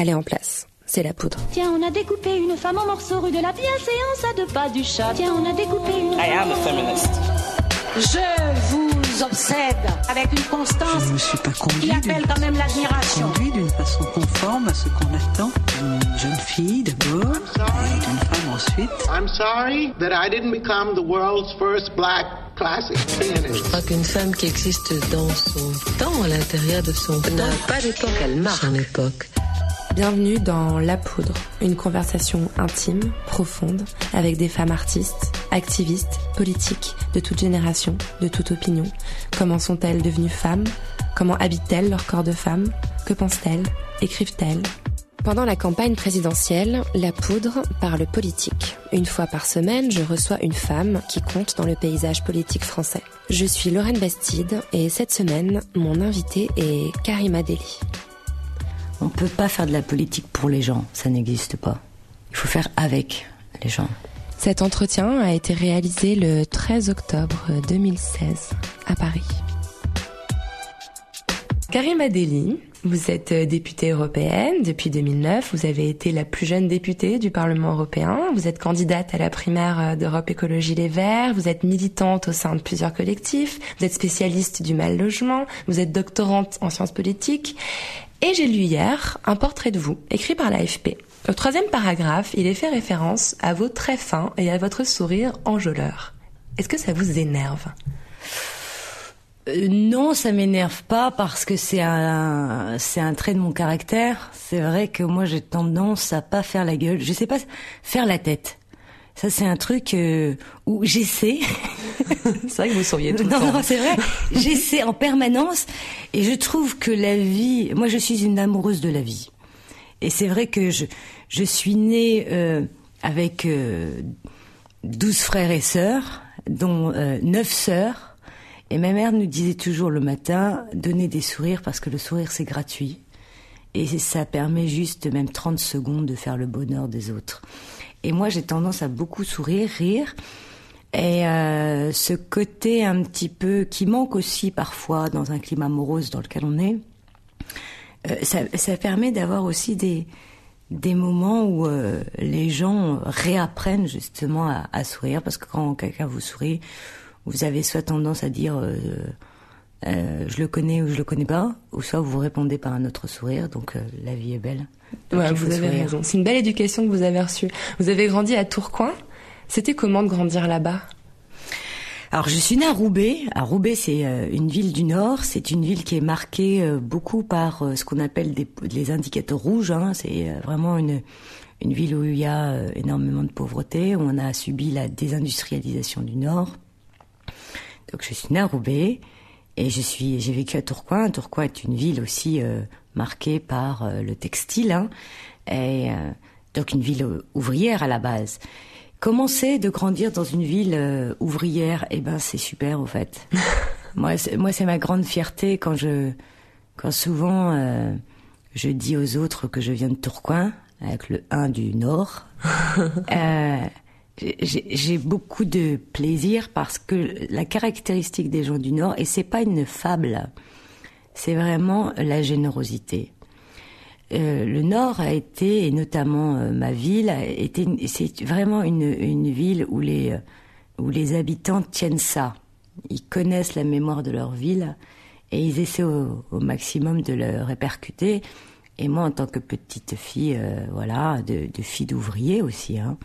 elle est en place. C'est la poudre. Tiens, on a découpé une femme en morceaux rue de la bienséance à deux pas du chat. Tiens, on a découpé une. I am a feminist. Je vous obsède avec une constance Je ne suis pas qui appelle quand même l'admiration. conduit d'une façon conforme à ce qu'on attend d'une jeune fille d'abord, et d'une femme ensuite. I'm sorry that I didn't become the world's first black classic pianist. Je crois qu'une femme qui existe dans son temps, à l'intérieur de son temps, n'a pas d'époque, elle marque son époque. Bienvenue dans La Poudre, une conversation intime, profonde, avec des femmes artistes, activistes, politiques, de toute génération, de toute opinion. Comment sont-elles devenues femmes? Comment habitent-elles leur corps de femme Que pensent-elles? Écrivent-elles? Pendant la campagne présidentielle, La Poudre parle politique. Une fois par semaine, je reçois une femme qui compte dans le paysage politique français. Je suis Lorraine Bastide et cette semaine, mon invité est Karima Deli. On ne peut pas faire de la politique pour les gens, ça n'existe pas. Il faut faire avec les gens. Cet entretien a été réalisé le 13 octobre 2016 à Paris. Karima Deli, vous êtes députée européenne depuis 2009. Vous avez été la plus jeune députée du Parlement européen. Vous êtes candidate à la primaire d'Europe Écologie Les Verts. Vous êtes militante au sein de plusieurs collectifs. Vous êtes spécialiste du mal logement. Vous êtes doctorante en sciences politiques. Et j'ai lu hier un portrait de vous, écrit par l'AFP. Au troisième paragraphe, il est fait référence à vos traits fins et à votre sourire enjôleur. Est-ce que ça vous énerve? Euh, non, ça m'énerve pas parce que c'est un, c'est un trait de mon caractère. C'est vrai que moi j'ai tendance à pas faire la gueule. Je sais pas faire la tête. Ça c'est un truc euh, où j'essaie. C'est vrai que vous souriez tout le non, temps. non, c'est vrai. J'essaie en permanence et je trouve que la vie. Moi, je suis une amoureuse de la vie. Et c'est vrai que je, je suis née euh, avec euh, 12 frères et sœurs, dont euh, 9 sœurs. Et ma mère nous disait toujours le matin, donnez des sourires parce que le sourire c'est gratuit. Et ça permet juste même 30 secondes de faire le bonheur des autres. Et moi j'ai tendance à beaucoup sourire, rire. Et euh, ce côté un petit peu qui manque aussi parfois dans un climat morose dans lequel on est, euh, ça, ça permet d'avoir aussi des, des moments où euh, les gens réapprennent justement à, à sourire parce que quand quelqu'un vous sourit, vous avez soit tendance à dire euh, je le connais ou je le connais pas, ou soit vous répondez par un autre sourire. Donc euh, la vie est belle. Ouais, vous avez sourire. raison. C'est une belle éducation que vous avez reçue. Vous avez grandi à Tourcoing. C'était comment de grandir là-bas? Alors je suis née à Roubaix. À Roubaix, c'est euh, une ville du Nord. C'est une ville qui est marquée euh, beaucoup par ce qu'on appelle des, les indicateurs rouges. hein. C'est vraiment une une ville où il y a énormément de pauvreté, où on a subi la désindustrialisation du Nord. Donc je suis née à Roubaix et je suis j'ai vécu à Tourcoing. Tourcoing est une ville aussi euh, marquée par euh, le textile hein, et euh, donc une ville ouvrière à la base. Comment c'est de grandir dans une ville ouvrière? Eh ben c'est super au fait. moi c'est, moi c'est ma grande fierté quand je quand souvent je dis aux autres que je viens de Tourcoing avec le 1 du Nord. J'ai beaucoup de plaisir parce que la caractéristique des gens du Nord, et c'est pas une fable, c'est vraiment la générosité. Euh, le Nord a été, et notamment euh, ma ville, c'est vraiment une, une ville où les, euh, où les habitants tiennent ça. Ils connaissent la mémoire de leur ville et ils essaient au, au maximum de le répercuter. Et moi, en tant que petite fille, euh, voilà, de, de fille d'ouvrier aussi, hein,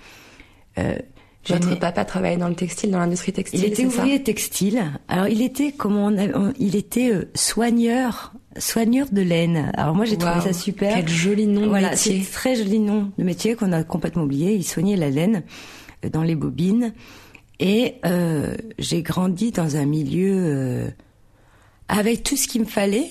Votre n'ai- papa travaillait dans le textile, dans l'industrie textile, il était ouvrier textile. Alors il était comment on a- on- il était euh, soigneur, soigneur de laine. Alors moi j'ai trouvé ça super. Quel joli nom de voilà, métier. c'est très joli nom de métier qu'on a complètement oublié. Il soignait la laine euh, dans les bobines. Et euh, j'ai grandi dans un milieu euh, avec tout ce qu'il me fallait,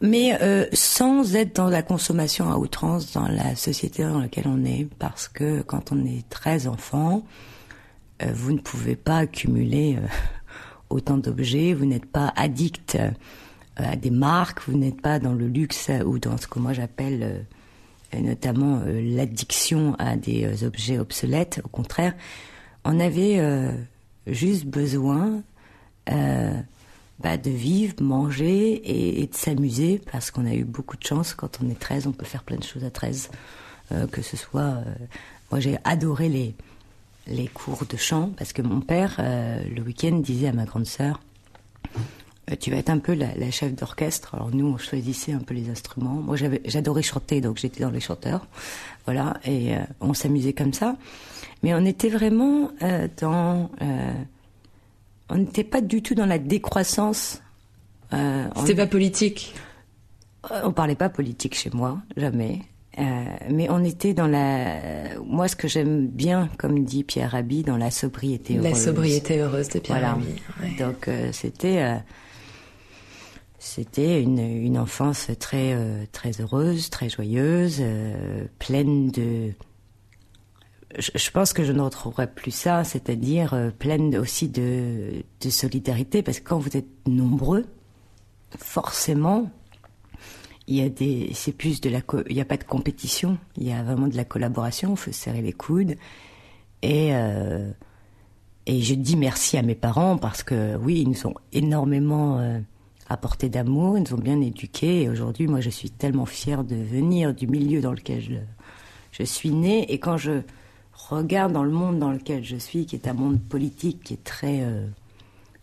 mais euh, sans être dans la consommation à outrance dans la société dans laquelle on est, parce que quand on est 13 enfants, euh, vous ne pouvez pas accumuler euh, autant d'objets, vous n'êtes pas addict à des marques, vous n'êtes pas dans le luxe ou dans ce que moi j'appelle notamment l'addiction à des objets obsolètes. Au contraire, on avait juste besoin bah, de vivre, manger et, de s'amuser parce qu'on a eu beaucoup de chance. Quand on est 13, on peut faire plein de choses à 13. Euh, que ce soit, euh, moi j'ai adoré les les cours de chant parce que mon père euh, le week-end disait à ma grande sœur tu vas être un peu la, la chef d'orchestre. Alors nous, on choisissait un peu les instruments. Moi, j'adorais chanter, donc j'étais dans les chanteurs. Voilà, et on s'amusait comme ça. Mais on était vraiment dans... euh, on n'était pas du tout dans la décroissance. Euh, on- C'était pas politique. on parlait pas politique chez moi, jamais. Euh, mais on était dans la. Moi, ce que j'aime bien, comme dit Pierre Rabhi, dans la sobriété La heureuse. sobriété heureuse de Pierre Voilà. Rabhi, ouais. Donc euh, c'était euh, c'était une, une enfance très euh, très heureuse, très joyeuse, euh, pleine de. Je, pense que je ne retrouverai plus ça, c'est-à-dire euh, pleine aussi de, solidarité, parce que quand vous êtes nombreux, forcément, il y a des, c'est plus de la, il n'y a pas de compétition, il y a vraiment de la collaboration, il faut se serrer les coudes, et euh, et je dis merci à mes parents parce que oui, ils nous ont énormément euh, apporté d'amour, ils nous ont bien éduqués. Et aujourd'hui, moi, je suis tellement fière de venir du milieu dans lequel je, je suis née. Et quand je regarde dans le monde dans lequel je suis, qui est un monde politique qui est très euh,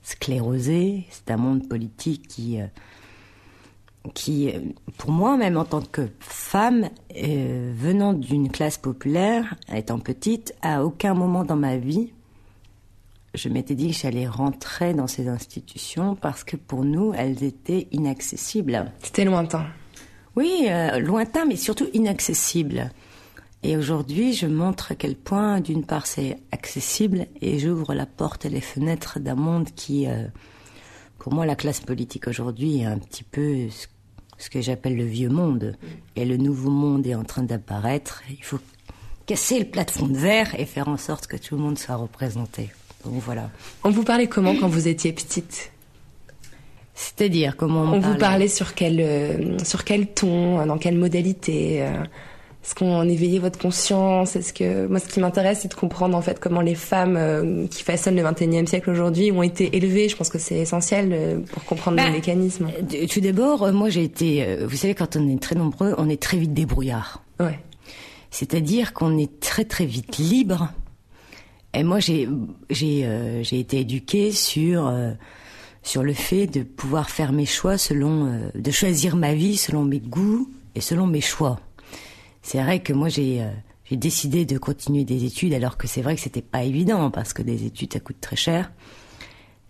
sclérosé, c'est un monde politique qui, euh, qui, euh, pour moi, même en tant que femme, euh, venant d'une classe populaire, étant petite, à aucun moment dans ma vie, je m'étais dit que j'allais rentrer dans ces institutions parce que pour nous, elles étaient inaccessibles. C'était lointain. Oui, euh, lointain, mais surtout inaccessible. Et aujourd'hui, je montre à quel point, d'une part, c'est accessible et j'ouvre la porte et les fenêtres d'un monde qui, euh, pour moi, la classe politique aujourd'hui est un petit peu ce, ce que j'appelle le vieux monde. Et le nouveau monde est en train d'apparaître. Il faut casser le plafond de verre et faire en sorte que tout le monde soit représenté. Donc voilà. On vous parlait comment quand vous étiez petite? C'est-à-dire comment on, On me vous parlait sur quel, euh, sur quel ton, dans quelle modalité euh, Est-ce qu'on éveillait votre conscience? Est-ce que moi, ce qui m'intéresse, c'est de comprendre en fait comment les femmes euh, qui façonnent le 21e siècle aujourd'hui ont été élevées. Je pense que c'est essentiel euh, pour comprendre Bah, les mécanismes. Tout d'abord, euh, moi j'ai été, vous savez, quand on est très nombreux, on est très vite débrouillard. Ouais. C'est-à-dire qu'on est très très vite libre. Et moi j'ai j'ai euh, j'ai été éduquée sur sur le fait de pouvoir faire mes choix selon de choisir ma vie selon mes goûts et selon mes choix. C'est vrai que moi j'ai euh, j'ai décidé de continuer des études alors que c'est vrai que c'était pas évident parce que des études ça coûte très cher.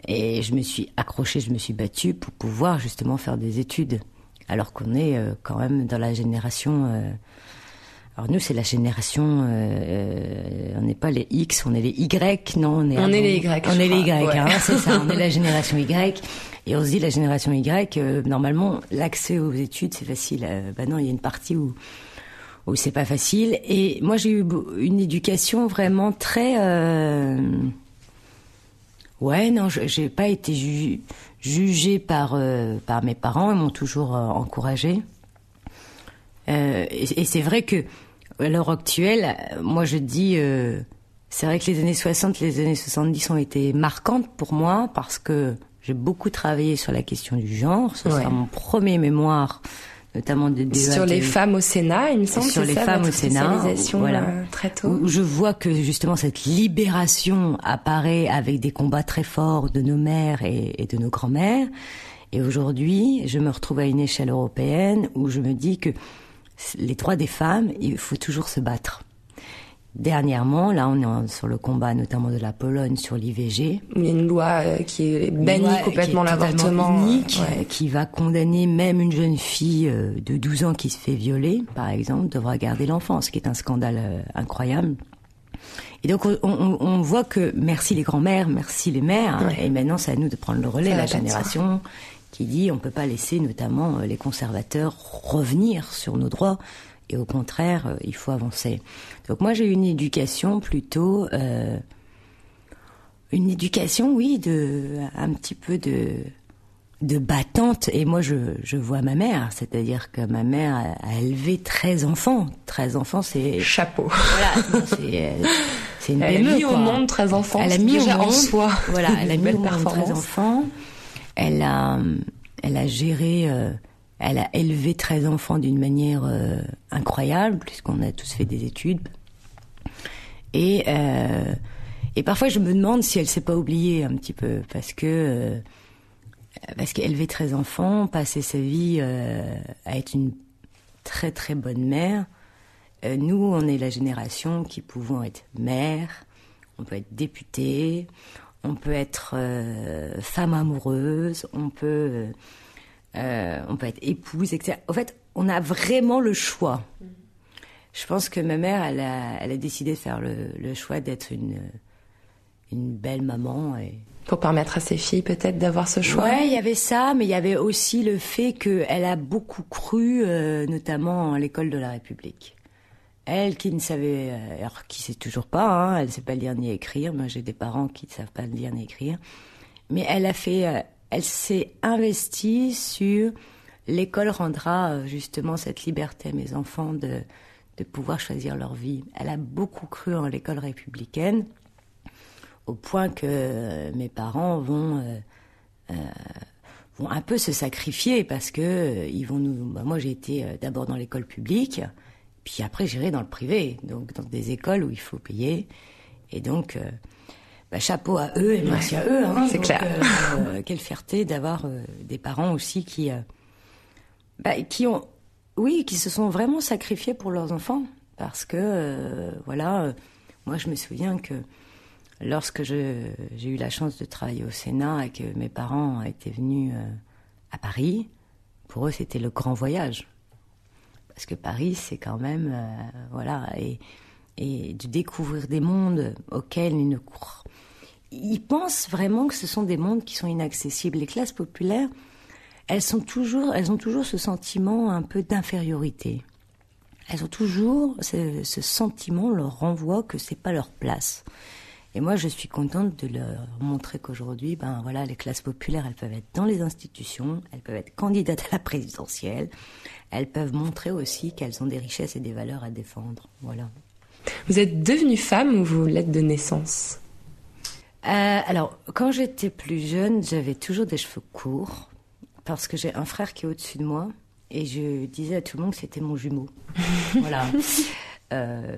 Et je me suis accrochée, je me suis battue pour pouvoir justement faire des études. Alors qu'on est euh, quand même dans la génération. euh, alors nous, c'est la génération. euh, on n'est pas les X, on est les Y, non On est, On est les Y, On est les Y, ouais. hein, c'est ça. On est la génération Y. Et on se dit la génération Y. euh, normalement, l'accès aux études, c'est facile. Euh, bah non, il y a une partie où où c'est pas facile. Et moi, j'ai eu une éducation vraiment très. euh, Ouais, non, j'ai pas été ju- jugée par euh, par mes parents. Ils m'ont toujours euh, encouragée. Et et c'est vrai que à l'heure actuelle, moi je dis, c'est vrai que les années 60, les années 70 ont été marquantes pour moi parce que j'ai beaucoup travaillé sur la question du genre. Ce Ouais. sera mon premier mémoire, notamment Sur les de- femmes au Sénat, il me semble. sur les ça, femmes au Sénat, voilà. euh, très tôt. où je vois que justement cette libération apparaît avec des combats très forts de nos mères et, et de nos grands-mères. Et aujourd'hui, je me retrouve à une échelle européenne où je me dis que les droits des femmes, il faut toujours se battre. Dernièrement, là, on est sur le combat notamment de la Pologne sur l'IVG. Il y a une loi euh, qui bannit loi complètement est l'avortement. euh, ouais. qui va condamner même une jeune fille euh, de 12 ans qui se fait violer, par exemple, devra garder l'enfant, ce qui est un scandale euh, incroyable. Et donc on, on- on voit que merci les grands-mères, merci les mères, Ouais. et maintenant c'est à nous de prendre le relais, Ça la génération qui dit on peut pas laisser notamment euh, les conservateurs revenir sur nos droits et au contraire euh, il faut avancer. Donc moi j'ai eu une éducation plutôt euh, une éducation oui de un petit peu de de battante et moi je, je vois ma mère c'est-à-dire que ma mère a, a élevé 13 enfants 13 enfants c'est Chapeau. voilà c'est euh, une Elle a mis au monde 13 enfants. Elle a mis déjà au monde, en soi. Voilà, elle a mis au monde 13 performance. enfants. elle a, elle a géré, euh, elle a élevé 13 enfants d'une manière euh, incroyable, puisqu'on a tous fait des études. Et, euh, et parfois, je me demande si elle s'est pas oubliée un petit peu, parce que euh, parce qu'élever 13 enfants, passer sa vie à être une très très bonne mère, nous, on est la génération qui pouvons être mère, on peut être député, on peut être femme amoureuse, on peut, euh, on peut être épouse, etc. En fait, on a vraiment le choix. Je pense que ma mère, elle a, elle a décidé de faire le, le choix d'être une, une belle maman. Et... Pour permettre à ses filles peut-être d'avoir ce choix? Ouais, il y avait ça, mais il y avait aussi le fait qu'elle a beaucoup cru, euh, notamment à l'école de la République. Elle qui ne savait, euh, alors qui sait toujours pas, hein, elle sait pas lire ni écrire. Moi, j'ai des parents qui ne savent pas lire ni écrire, mais elle a fait, elle s'est investie sur l'école rendra euh, justement cette liberté à mes enfants de de pouvoir choisir leur vie. Elle a beaucoup cru en l'école républicaine, au point que euh, mes parents vont euh, vont un peu se sacrifier parce que ils vont nous. bah, moi, j'ai été d'abord dans l'école publique, puis après j'irai dans le privé, donc dans des écoles où il faut payer. Et donc, bah, chapeau à eux et merci à eux. hein. C'est clair. euh, euh, quelle fierté d'avoir euh, des parents aussi qui euh, bah, qui ont, oui, qui se sont vraiment sacrifiés pour leurs enfants. Parce que, voilà, moi je me souviens que lorsque j'ai eu la chance de travailler au Sénat et que mes parents étaient venus à Paris, pour eux c'était le grand voyage. Parce que Paris, c'est quand même, voilà, et, et de découvrir des mondes auxquels ils ne croient. Ils pensent vraiment que ce sont des mondes qui sont inaccessibles. Les classes populaires, elles sont toujours, elles ont toujours ce sentiment un peu d'infériorité. Elles ont toujours ce, sentiment leur renvoie que c'est pas leur place. Et moi, je suis contente de leur montrer qu'aujourd'hui, ben voilà, les classes populaires, elles peuvent être dans les institutions, elles peuvent être candidates à la présidentielle, elles peuvent montrer aussi qu'elles ont des richesses et des valeurs à défendre. Voilà. Vous êtes devenue femme ou vous l'êtes de naissance? Euh, alors, quand j'étais plus jeune, j'avais toujours des cheveux courts parce que j'ai un frère qui est au-dessus de moi et je disais à tout le monde que c'était mon jumeau. voilà. Euh,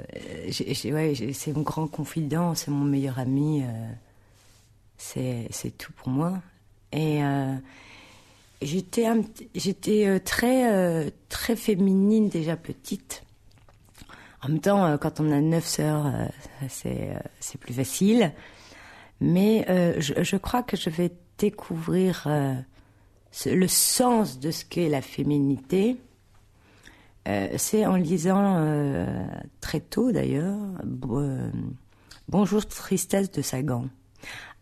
ouais, c'est mon grand confident, c'est mon meilleur ami. euh, c'est tout pour moi. Et euh, j'étais très très féminine déjà petite. En même temps, quand on a neuf sœurs, c'est c'est plus facile. Mais euh, je, je crois que je vais découvrir euh, le sens de ce qu'est la féminité. Euh, c'est en lisant très tôt d'ailleurs Bo- Bonjour tristesse de Sagan.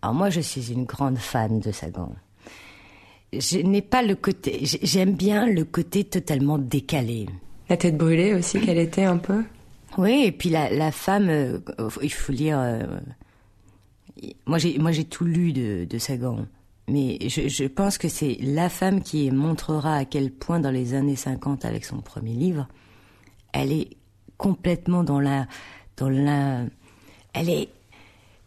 Alors moi je suis une grande fan de Sagan. Je n'ai pas le côté, j'aime bien le côté totalement décalé. La tête brûlée aussi, qu'elle était un peu? Oui, et puis la, la femme, il faut lire. Moi, j'ai moi j'ai tout lu de, de Sagan, mais je, je pense que c'est la femme qui montrera à quel point dans les années 50, avec son premier livre, elle est complètement dans la dans la, elle est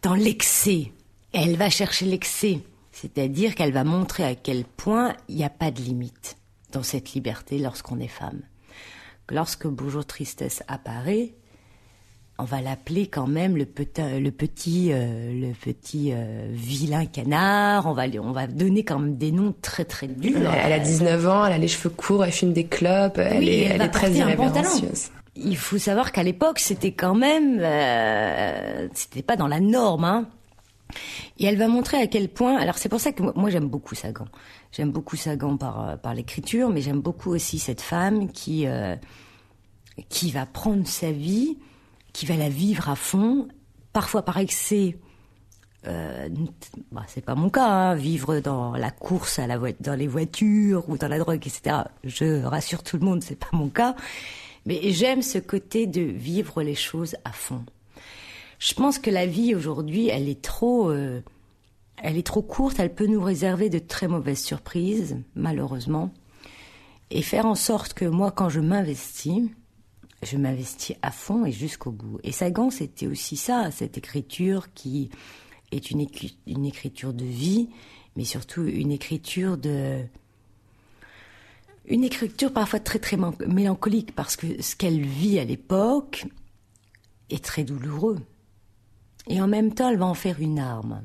dans l'excès. Elle va chercher l'excès, c'est-à-dire qu'elle va montrer à quel point il n'y a pas de limite dans cette liberté lorsqu'on est femme. Lorsque Bonjour Tristesse apparaît, on va l'appeler quand même le petit, le petit, euh, le petit euh, vilain canard. On va, on va donner quand même des noms très très durs. Elle a 19 ans, elle a les cheveux courts, elle fume des clopes, elle Oui, est, elle elle va est très irrévérencieuse. Il faut savoir qu'à l'époque, c'était quand même, euh, c'était pas dans la norme, hein. Et elle va montrer à quel point. Alors c'est pour ça que moi, moi, j'aime beaucoup Sagan. J'aime beaucoup Sagan par par l'écriture, mais j'aime beaucoup aussi cette femme qui qui va prendre sa vie, qui va la vivre à fond, parfois par excès. Euh, bah, c'est pas mon cas, hein, vivre dans la course à la dans les voitures ou dans la drogue, etc. Je rassure tout le monde, c'est pas mon cas. Mais j'aime ce côté de vivre les choses à fond. Je pense que la vie aujourd'hui, elle est trop, euh, elle est trop courte. Elle peut nous réserver de très mauvaises surprises, malheureusement. Et faire en sorte que moi, quand je m'investis, je m'investis à fond et jusqu'au bout. Et Sagan, c'était aussi ça, cette écriture qui est une, écriture de vie mais surtout une écriture de une écriture parfois très très mélancolique parce que ce qu'elle vit à l'époque est très douloureux. Et en même temps, elle va en faire une arme.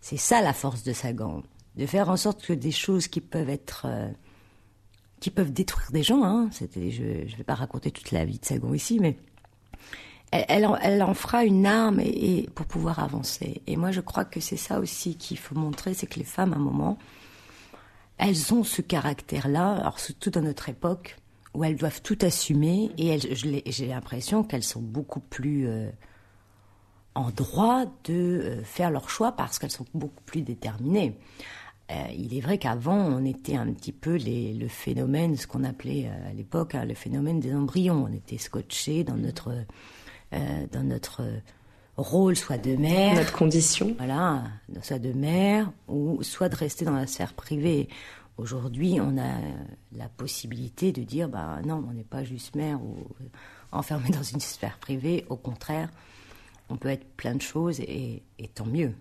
C'est ça la force de Sagan, de faire en sorte que des choses qui peuvent être euh, qui peuvent détruire des gens. Hein, c'était, je ne vais pas raconter toute la vie de Sagan ici, mais elle, elle, en, fera une arme et, pour pouvoir avancer. Et moi, je crois que c'est ça aussi qu'il faut montrer, c'est que les femmes, à un moment, elles ont ce caractère-là, alors surtout dans notre époque, où elles doivent tout assumer, et j'ai l'impression qu'elles sont beaucoup plus euh, en droit de euh, faire leur choix parce qu'elles sont beaucoup plus déterminées. Euh, il est vrai qu'avant, on était un petit peu les, le phénomène, ce qu'on appelait à l'époque hein, le phénomène des embryons. On était scotché dans notre, dans notre rôle, soit de mère. Notre condition. Voilà, soit de mère, ou soit de rester dans la sphère privée. Aujourd'hui, on a la possibilité de dire, bah non, on n'est pas juste mère ou enfermé dans une sphère privée. Au contraire, on peut être plein de choses et tant mieux.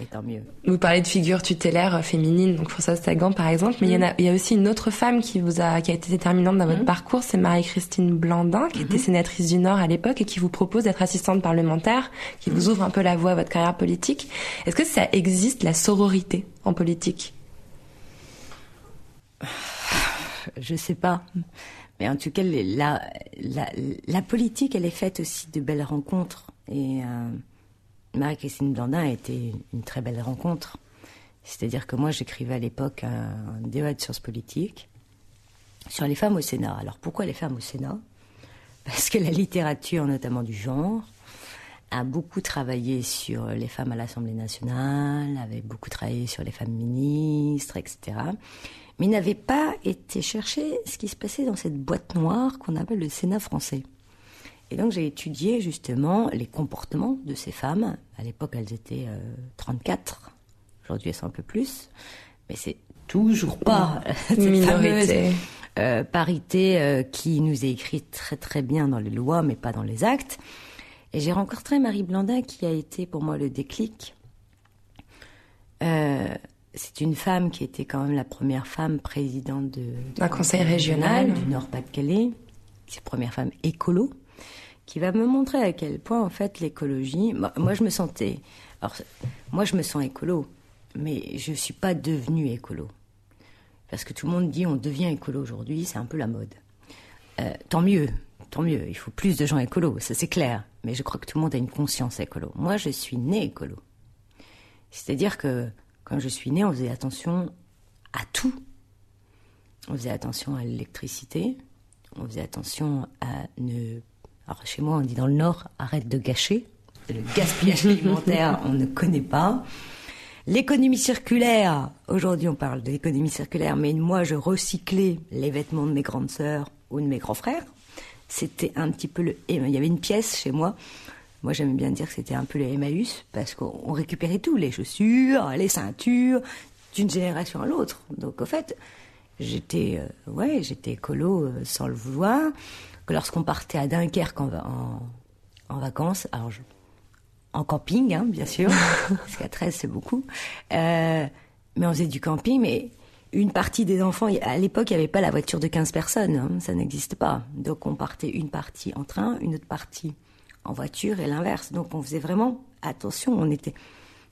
Et tant mieux. Vous parlez de figure tutélaire féminine, donc Françoise Sagan par exemple, mais il, y en a, il y a aussi une autre femme qui vous a, qui a été déterminante dans votre mhm. parcours, c'est Marie-Christine Blandin, qui était mhm. sénatrice du Nord à l'époque et qui vous propose d'être assistante parlementaire, qui vous ouvre un peu la voie à votre carrière politique. Est-ce que ça existe la sororité en politique? Je sais pas. Mais en tout cas, la, la, la, politique, elle est faite aussi de belles rencontres. Et euh, Marie-Christine Blandin a été une très belle rencontre. C'est-à-dire que moi, j'écrivais à l'époque un, débat de sciences politiques sur les femmes au Sénat. Alors pourquoi les femmes au Sénat? Parce que la littérature, notamment du genre, a beaucoup travaillé sur les femmes à l'Assemblée nationale, avait beaucoup travaillé sur les femmes ministres, etc. Mais n'avait pas été chercher ce qui se passait dans cette boîte noire qu'on appelle le Sénat français. Et donc j'ai étudié justement les comportements de ces femmes. À l'époque, elles étaient 34. Euh, Aujourd'hui, elles sont un peu plus. Mais c'est toujours pas cette minorité. Euh, parité euh, qui nous est écrite très très bien dans les lois, mais pas dans les actes. Et j'ai rencontré Marie Blandin qui a été pour moi le déclic. c'est une femme qui était quand même la première femme présidente de, d'un conseil régional du Nord-Pas-de-Calais. C'est la première femme écolo qui va me montrer à quel point en fait l'écologie. Moi, je me sentais. Alors, moi, je me sens écolo, mais je suis pas devenue écolo parce que tout le monde dit on devient écolo aujourd'hui, c'est un peu la mode. Euh, tant mieux, tant mieux. Il faut plus de gens écolos, ça c'est clair. Mais je crois que tout le monde a une conscience écolo. Moi, je suis née écolo. C'est-à-dire que quand je suis née, on faisait attention à tout. On faisait attention à l'électricité, on faisait attention à ne alors chez moi, on dit dans le Nord, arrête de gâcher. Le gaspillage alimentaire, on ne connaît pas. L'économie circulaire, aujourd'hui on parle de l'économie circulaire, mais moi je recyclais les vêtements de mes grandes sœurs ou de mes grands frères. C'était un petit peu le... Il y avait une pièce chez moi. Moi j'aime bien dire que c'était un peu le Emmaüs, parce qu'on récupérait tout, les chaussures, les ceintures, d'une génération à l'autre. Donc au fait, j'étais euh, ouais, j'étais écolo euh, sans le vouloir que lorsqu'on partait à Dunkerque en, en, vacances, alors en camping, hein, bien sûr, parce qu'à 13 c'est beaucoup, euh, mais on faisait du camping, mais une partie des enfants, à l'époque il n'y avait pas la voiture de 15 personnes, hein, ça n'existe pas. Donc on partait une partie en train, une autre partie en voiture et l'inverse. Donc on faisait vraiment attention, on était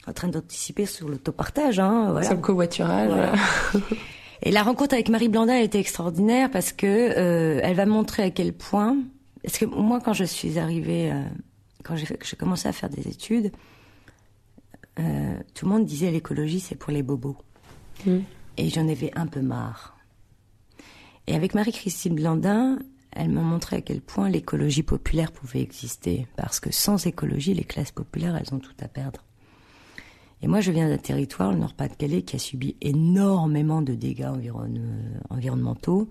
en train d'anticiper sur l'autopartage. Hein, voilà. Sur le covoiturage. Voilà. Et la rencontre avec Marie Blandin a été extraordinaire parce que euh, elle va montrer à quel point. Parce que moi, quand je suis arrivée, euh, quand j'ai commencé à faire des études, euh, tout le monde disait l'écologie c'est pour les bobos. Mm. Et j'en avais un peu marre. Et avec Marie-Christine Blandin, elle m'a montré à quel point l'écologie populaire pouvait exister. Parce que sans écologie, les classes populaires, elles ont tout à perdre. Et moi, je viens d'un territoire, le Nord-Pas-de-Calais, qui a subi énormément de dégâts environnementaux.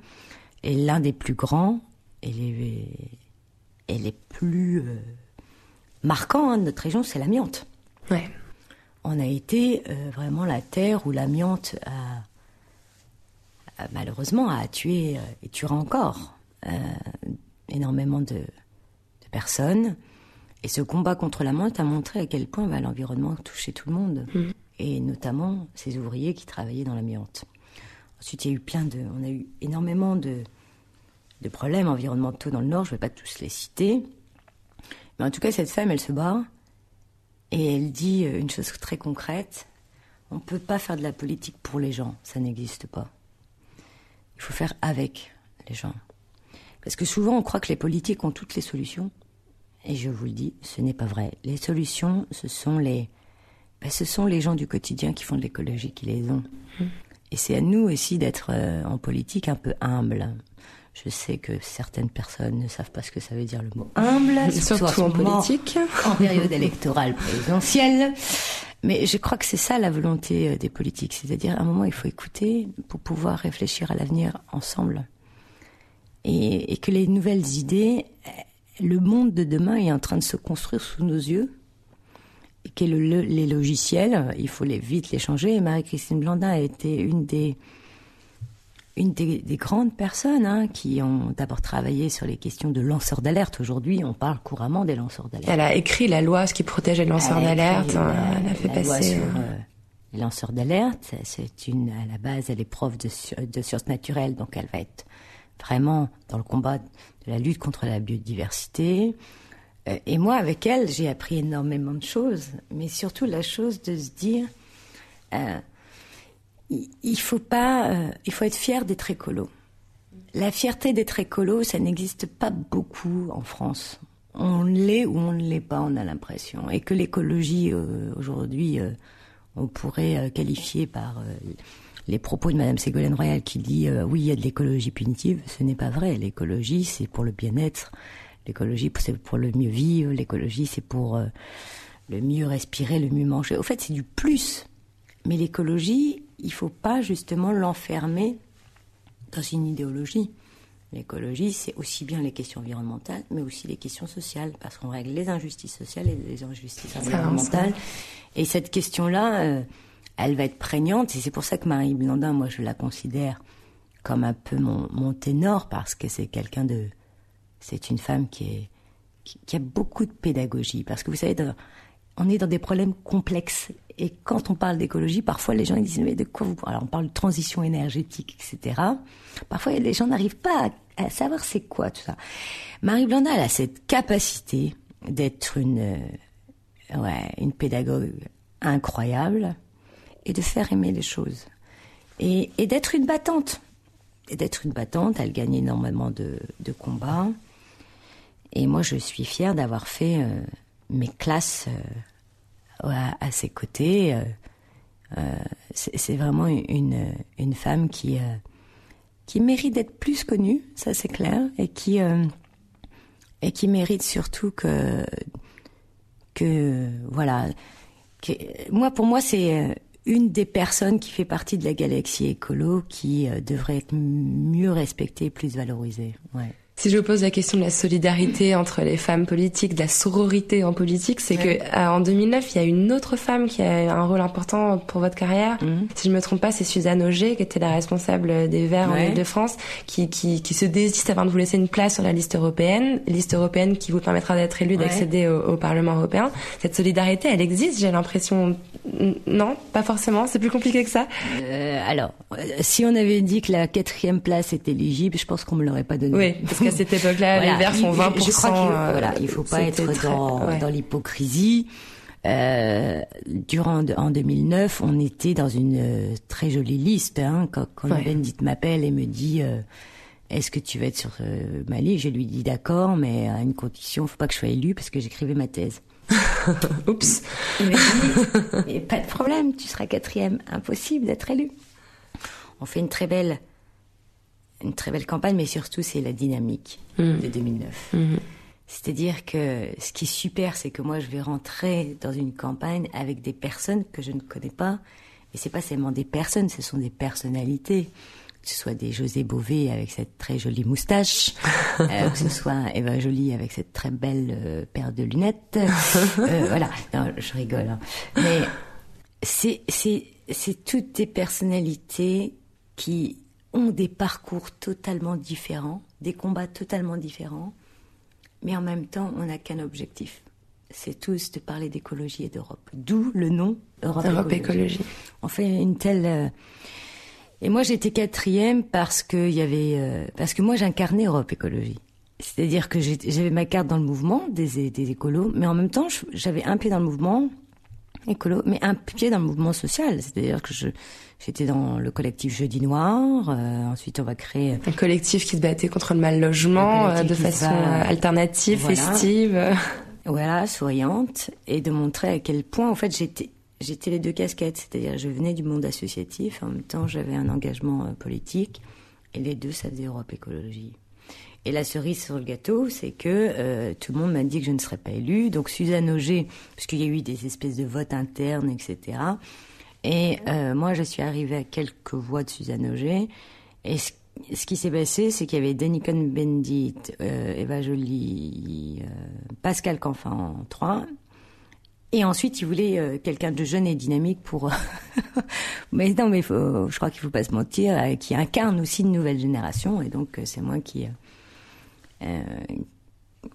Et l'un des plus grands et les, et les plus euh, marquants hein, de notre région, c'est l'amiante. Ouais. On a été euh, vraiment la terre où l'amiante a, malheureusement a tué euh, et tuera encore énormément de, de personnes. Et ce combat contre la menthe a montré à quel point bah, l'environnement touchait tout le monde. Mm. et notamment ces ouvriers qui travaillaient dans l'amiante. Ensuite, il y a eu plein de, on a eu énormément de, de problèmes environnementaux dans le Nord. Je ne vais pas tous les citer, mais en tout cas, cette femme, elle se bat et elle dit une chose très concrète on ne peut pas faire de la politique pour les gens, ça n'existe pas. Il faut faire avec les gens. Parce que souvent, on croit que les politiques ont toutes les solutions. Et je vous le dis, ce n'est pas vrai. Les solutions, ce sont les, ben, ce sont les gens du quotidien qui font de l'écologie qui les ont. Mmh. Et c'est à nous aussi d'être euh, en politique un peu humble. Je sais que certaines personnes ne savent pas ce que ça veut dire le mot humble, surtout en politique, en période électorale présidentielle. Mais je crois que c'est ça la volonté euh, des politiques, c'est-à-dire à un moment il faut écouter pour pouvoir réfléchir à l'avenir ensemble. Et, et, que les nouvelles idées, le monde de demain est en train de se construire sous nos yeux. Et que le, les logiciels, il faut les, vite les changer. Marie-Christine Blandin a été une des une des, des, grandes personnes hein, qui ont d'abord travaillé sur les questions de lanceurs d'alerte. Aujourd'hui, on parle couramment des lanceurs d'alerte. Elle a écrit la loi, ce qui protégeait les lanceurs d'alerte. Elle a fait passer. Loi sur, euh, euh, les lanceurs d'alerte, c'est une à la base, elle est prof de, de sciences naturelles, donc elle va être vraiment dans le combat de la lutte contre la biodiversité. Euh, et moi, avec elle, j'ai appris énormément de choses, mais surtout la chose de se dire. Euh, il faut pas, euh, il faut être fier d'être écolo. La fierté d'être écolo, ça n'existe pas beaucoup en France. On l'est ou on ne l'est pas, on a l'impression. Et que l'écologie, aujourd'hui, on pourrait qualifier par les propos de Madame Ségolène Royal qui dit oui, il y a de l'écologie punitive. Ce n'est pas vrai. L'écologie, c'est pour le bien-être. L'écologie, c'est pour le mieux vivre. L'écologie, c'est pour le mieux respirer, le mieux manger. Au fait, c'est du plus. Mais l'écologie, il ne faut pas justement l'enfermer dans une idéologie. L'écologie, c'est aussi bien les questions environnementales, mais aussi les questions sociales, parce qu'on règle les injustices sociales et les injustices environnementales. Et cette question-là, euh, elle va être prégnante, et c'est pour ça que Marie Blandin, moi, je la considère comme un peu mon, ténor, parce que c'est quelqu'un de... C'est une femme qui, a beaucoup de pédagogie, parce que vous savez, on est dans des problèmes complexes et quand on parle d'écologie, parfois les gens disent mais de quoi vous Alors on parle de transition énergétique, etc. Parfois les gens n'arrivent pas à, savoir c'est quoi tout ça. Marie Blanda elle a cette capacité d'être une euh, ouais une pédagogue incroyable et de faire aimer les choses et, d'être une battante et d'être une battante. Elle gagne énormément de, combats et moi je suis fière d'avoir fait euh, mes classes. Euh, à, ses côtés. Euh, c'est vraiment une, une femme qui, qui mérite d'être plus connue, ça c'est clair, et qui, et qui mérite surtout que, que voilà, moi pour moi c'est une des personnes qui fait partie de la galaxie écolo qui devrait être mieux respectée, plus valorisée. Ouais. Si je pose la question de la solidarité entre les femmes politiques, de la sororité en politique, c'est que euh, en 2009, il y a une autre femme qui a un rôle important pour votre carrière. Mhm. Si je me trompe pas, c'est Suzanne Auger, qui était la responsable des Verts en Ile-de-France, qui, qui, qui, se désiste avant de vous laisser une place sur la liste européenne, liste européenne qui vous permettra d'être élu, d'accéder au, au, Parlement européen. Cette solidarité, elle existe, j'ai l'impression. Non, pas forcément. C'est plus compliqué que ça. Euh, alors, euh, si on avait dit que la quatrième place était éligible, je pense qu'on me l'aurait pas donné. Oui qu'à cette époque-là, les Verts font 20%. Je crois qu'il euh, voilà, il faut pas être dans, dans l'hypocrisie. Euh, durant en 2009, on était dans une euh, très jolie liste. Hein, quand quand ouais. Bendit m'appelle et me dit euh, Est-ce que tu veux être sur ma liste Je lui dis d'accord, mais à une condition, faut pas que je sois élu parce que j'écrivais ma thèse. Oups. Il dit Pas de problème, tu seras quatrième. Impossible d'être élu. On fait une très belle une très belle campagne, mais surtout c'est la dynamique mmh. de 2009. Mmh. C'est-à-dire que ce qui est super, c'est que moi je vais rentrer dans une campagne avec des personnes que je ne connais pas, et c'est pas seulement des personnes, ce sont des personnalités. Que ce soit des José Bové avec cette très jolie moustache, euh, que ce soit Eva Jolie avec cette très belle euh, paire de lunettes. euh, voilà, non, je rigole. Hein. Mais c'est toutes des personnalités qui ont des parcours totalement différents, des combats totalement différents, mais en même temps, on n'a qu'un objectif, c'est tous de parler d'écologie et d'Europe. D'où le nom Europe, Europe écologie. On fait une telle. euh, Et moi, j'étais quatrième parce que y avait, euh, parce que moi, j'incarnais Europe écologie. C'est-à-dire que j'avais ma carte dans le mouvement des, des écolos, mais en même temps, j'avais un pied dans le mouvement écolo, mais un pied dans le mouvement social. C'est-à-dire que je, j'étais dans le collectif Jeudi Noir. euh, ensuite, on va créer Un collectif qui se battait contre le mal logement euh, de façon va- euh, alternative, Voilà. festive. voilà, souriante, et de montrer à quel point, en fait, j'étais, j'étais les deux casquettes. C'est-à-dire, je venais du monde associatif, en même temps, j'avais un engagement politique, et les deux, ça faisait Europe Écologie. Et la cerise sur le gâteau, c'est que euh, tout le monde m'a dit que je ne serais pas élue. Donc Suzanne Auger, parce qu'il y a eu des espèces de votes internes, etc. Et euh, moi, je suis arrivée à quelques voix de Suzanne Auger. Et ce, qui s'est passé, c'est qu'il y avait Denis Cohn-Bendit, euh, Eva Joly, euh, Pascal Canfin en trois. Et ensuite, il voulait quelqu'un de jeune et dynamique pour. mais non, mais je crois qu'il faut pas se mentir, qui incarne aussi une nouvelle génération. Et donc, c'est moi qui. Euh,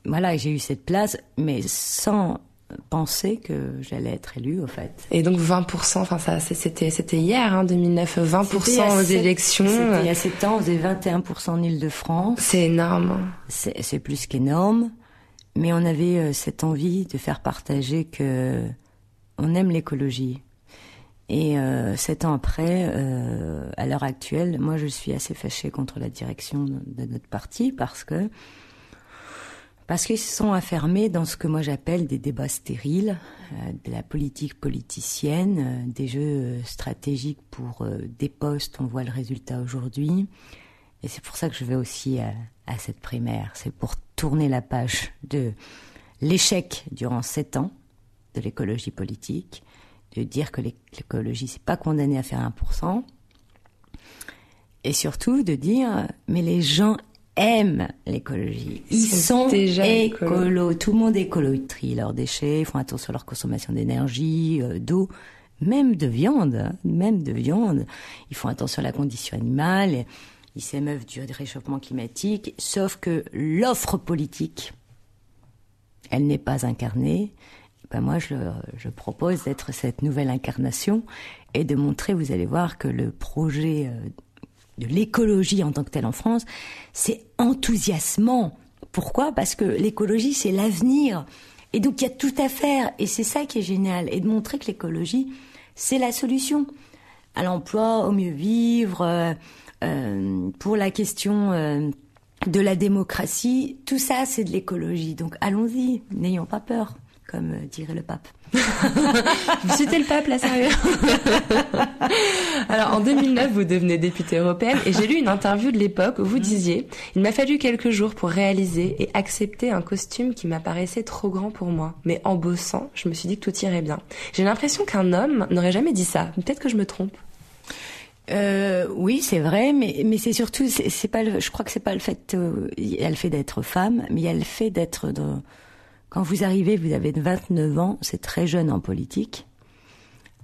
voilà, j'ai eu cette place, mais sans penser que j'allais être élue, au fait. Et donc 20%, enfin ça, c'était c'était hier, hein, 2009, 20% C'était à aux élections. C'était il y a 7 ans, on faisait 21% en Ile-de-France. C'est énorme. C'est plus qu'énorme, mais on avait euh, cette envie de faire partager que on aime l'écologie. Et euh, sept ans après, euh, à l'heure actuelle, moi je suis assez fâchée contre la direction de, de notre parti parce que parce qu'ils se sont affermés dans ce que moi j'appelle des débats stériles, euh, de la politique politicienne, euh, des jeux euh, stratégiques pour des postes. On voit le résultat aujourd'hui. Et c'est pour ça que je vais aussi à, cette primaire. C'est pour tourner la page de l'échec durant sept ans de l'écologie politique, de dire que l'é- l'écologie c'est pas condamné à faire 1%, et surtout de dire mais les gens aiment l'écologie. Ils sont sont déjà écolos. écolos. Tout le monde est écolo. Ils trient leurs déchets, ils font attention à leur consommation d'énergie, euh, d'eau, même de viande, hein, même de viande. Ils font attention à la condition animale. Ils s'émeuvent du réchauffement climatique. Sauf que l'offre politique, elle n'est pas incarnée. Ben moi, je, je propose d'être cette nouvelle incarnation et de montrer, vous allez voir, que le projet euh, de l'écologie en tant que telle en France, c'est enthousiasmant. Pourquoi? Parce que l'écologie, c'est l'avenir. Et donc, il y a tout à faire. Et c'est ça qui est génial. Et de montrer que l'écologie, c'est la solution à l'emploi, au mieux vivre, euh, euh, pour la question euh, de la démocratie. Tout ça, c'est de l'écologie. Donc, allons-y, n'ayons pas peur, comme euh, dirait le pape. Vous citez le pape, là, sérieux Alors, en 2009, vous devenez députée européenne et j'ai lu une interview de l'époque où vous disiez « Il m'a fallu quelques jours pour réaliser et accepter un costume qui m'apparaissait trop grand pour moi. Mais en bossant, je me suis dit que tout irait bien. J'ai l'impression qu'un homme n'aurait jamais dit ça. Peut-être que je me trompe. Euh, oui, c'est vrai, mais mais c'est surtout, c'est c'est pas, le, je crois que c'est pas le fait, euh, il y a le fait d'être femme, mais il y a le fait d'être dans- quand vous arrivez, vous avez 29 ans, c'est très jeune en politique,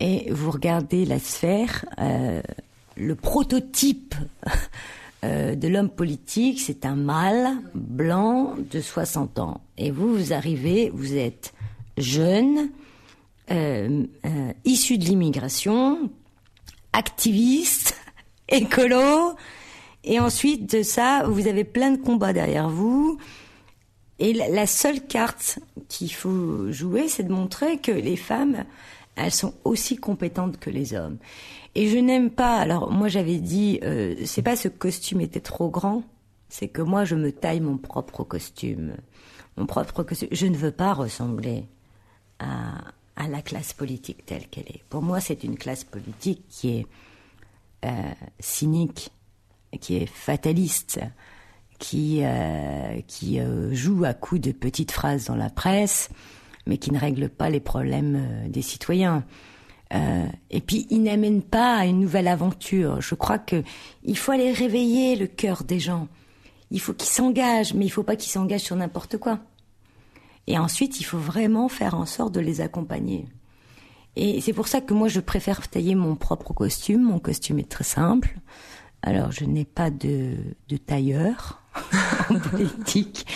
et vous regardez la sphère, euh, le prototype euh, de l'homme politique, c'est un mâle blanc de 60 ans, et vous, vous arrivez, vous êtes jeune, euh, euh, issu de l'immigration, activiste, écolo, et ensuite de ça, vous avez plein de combats derrière vous. Et la seule carte qu'il faut jouer, c'est de montrer que les femmes, elles sont aussi compétentes que les hommes. Et je n'aime pas. Alors moi, j'avais dit, euh, c'est pas ce costume était trop grand, c'est que moi, je me taille mon propre costume, mon propre costume. Je ne veux pas ressembler à, à la classe politique telle qu'elle est. Pour moi, c'est une classe politique qui est euh, cynique, qui est fataliste, qui, euh, euh, joue à coups de petites phrases dans la presse, mais qui ne règle pas les problèmes euh, des citoyens. Et puis, il n'amène pas à une nouvelle aventure. Je crois que il faut aller réveiller le cœur des gens. Il faut qu'ils s'engagent, mais il faut pas qu'ils s'engagent sur n'importe quoi. Et ensuite, il faut vraiment faire en sorte de les accompagner. Et c'est pour ça que moi, je préfère tailler mon propre costume. Mon costume est très simple. Alors, je n'ai pas de tailleur en politique.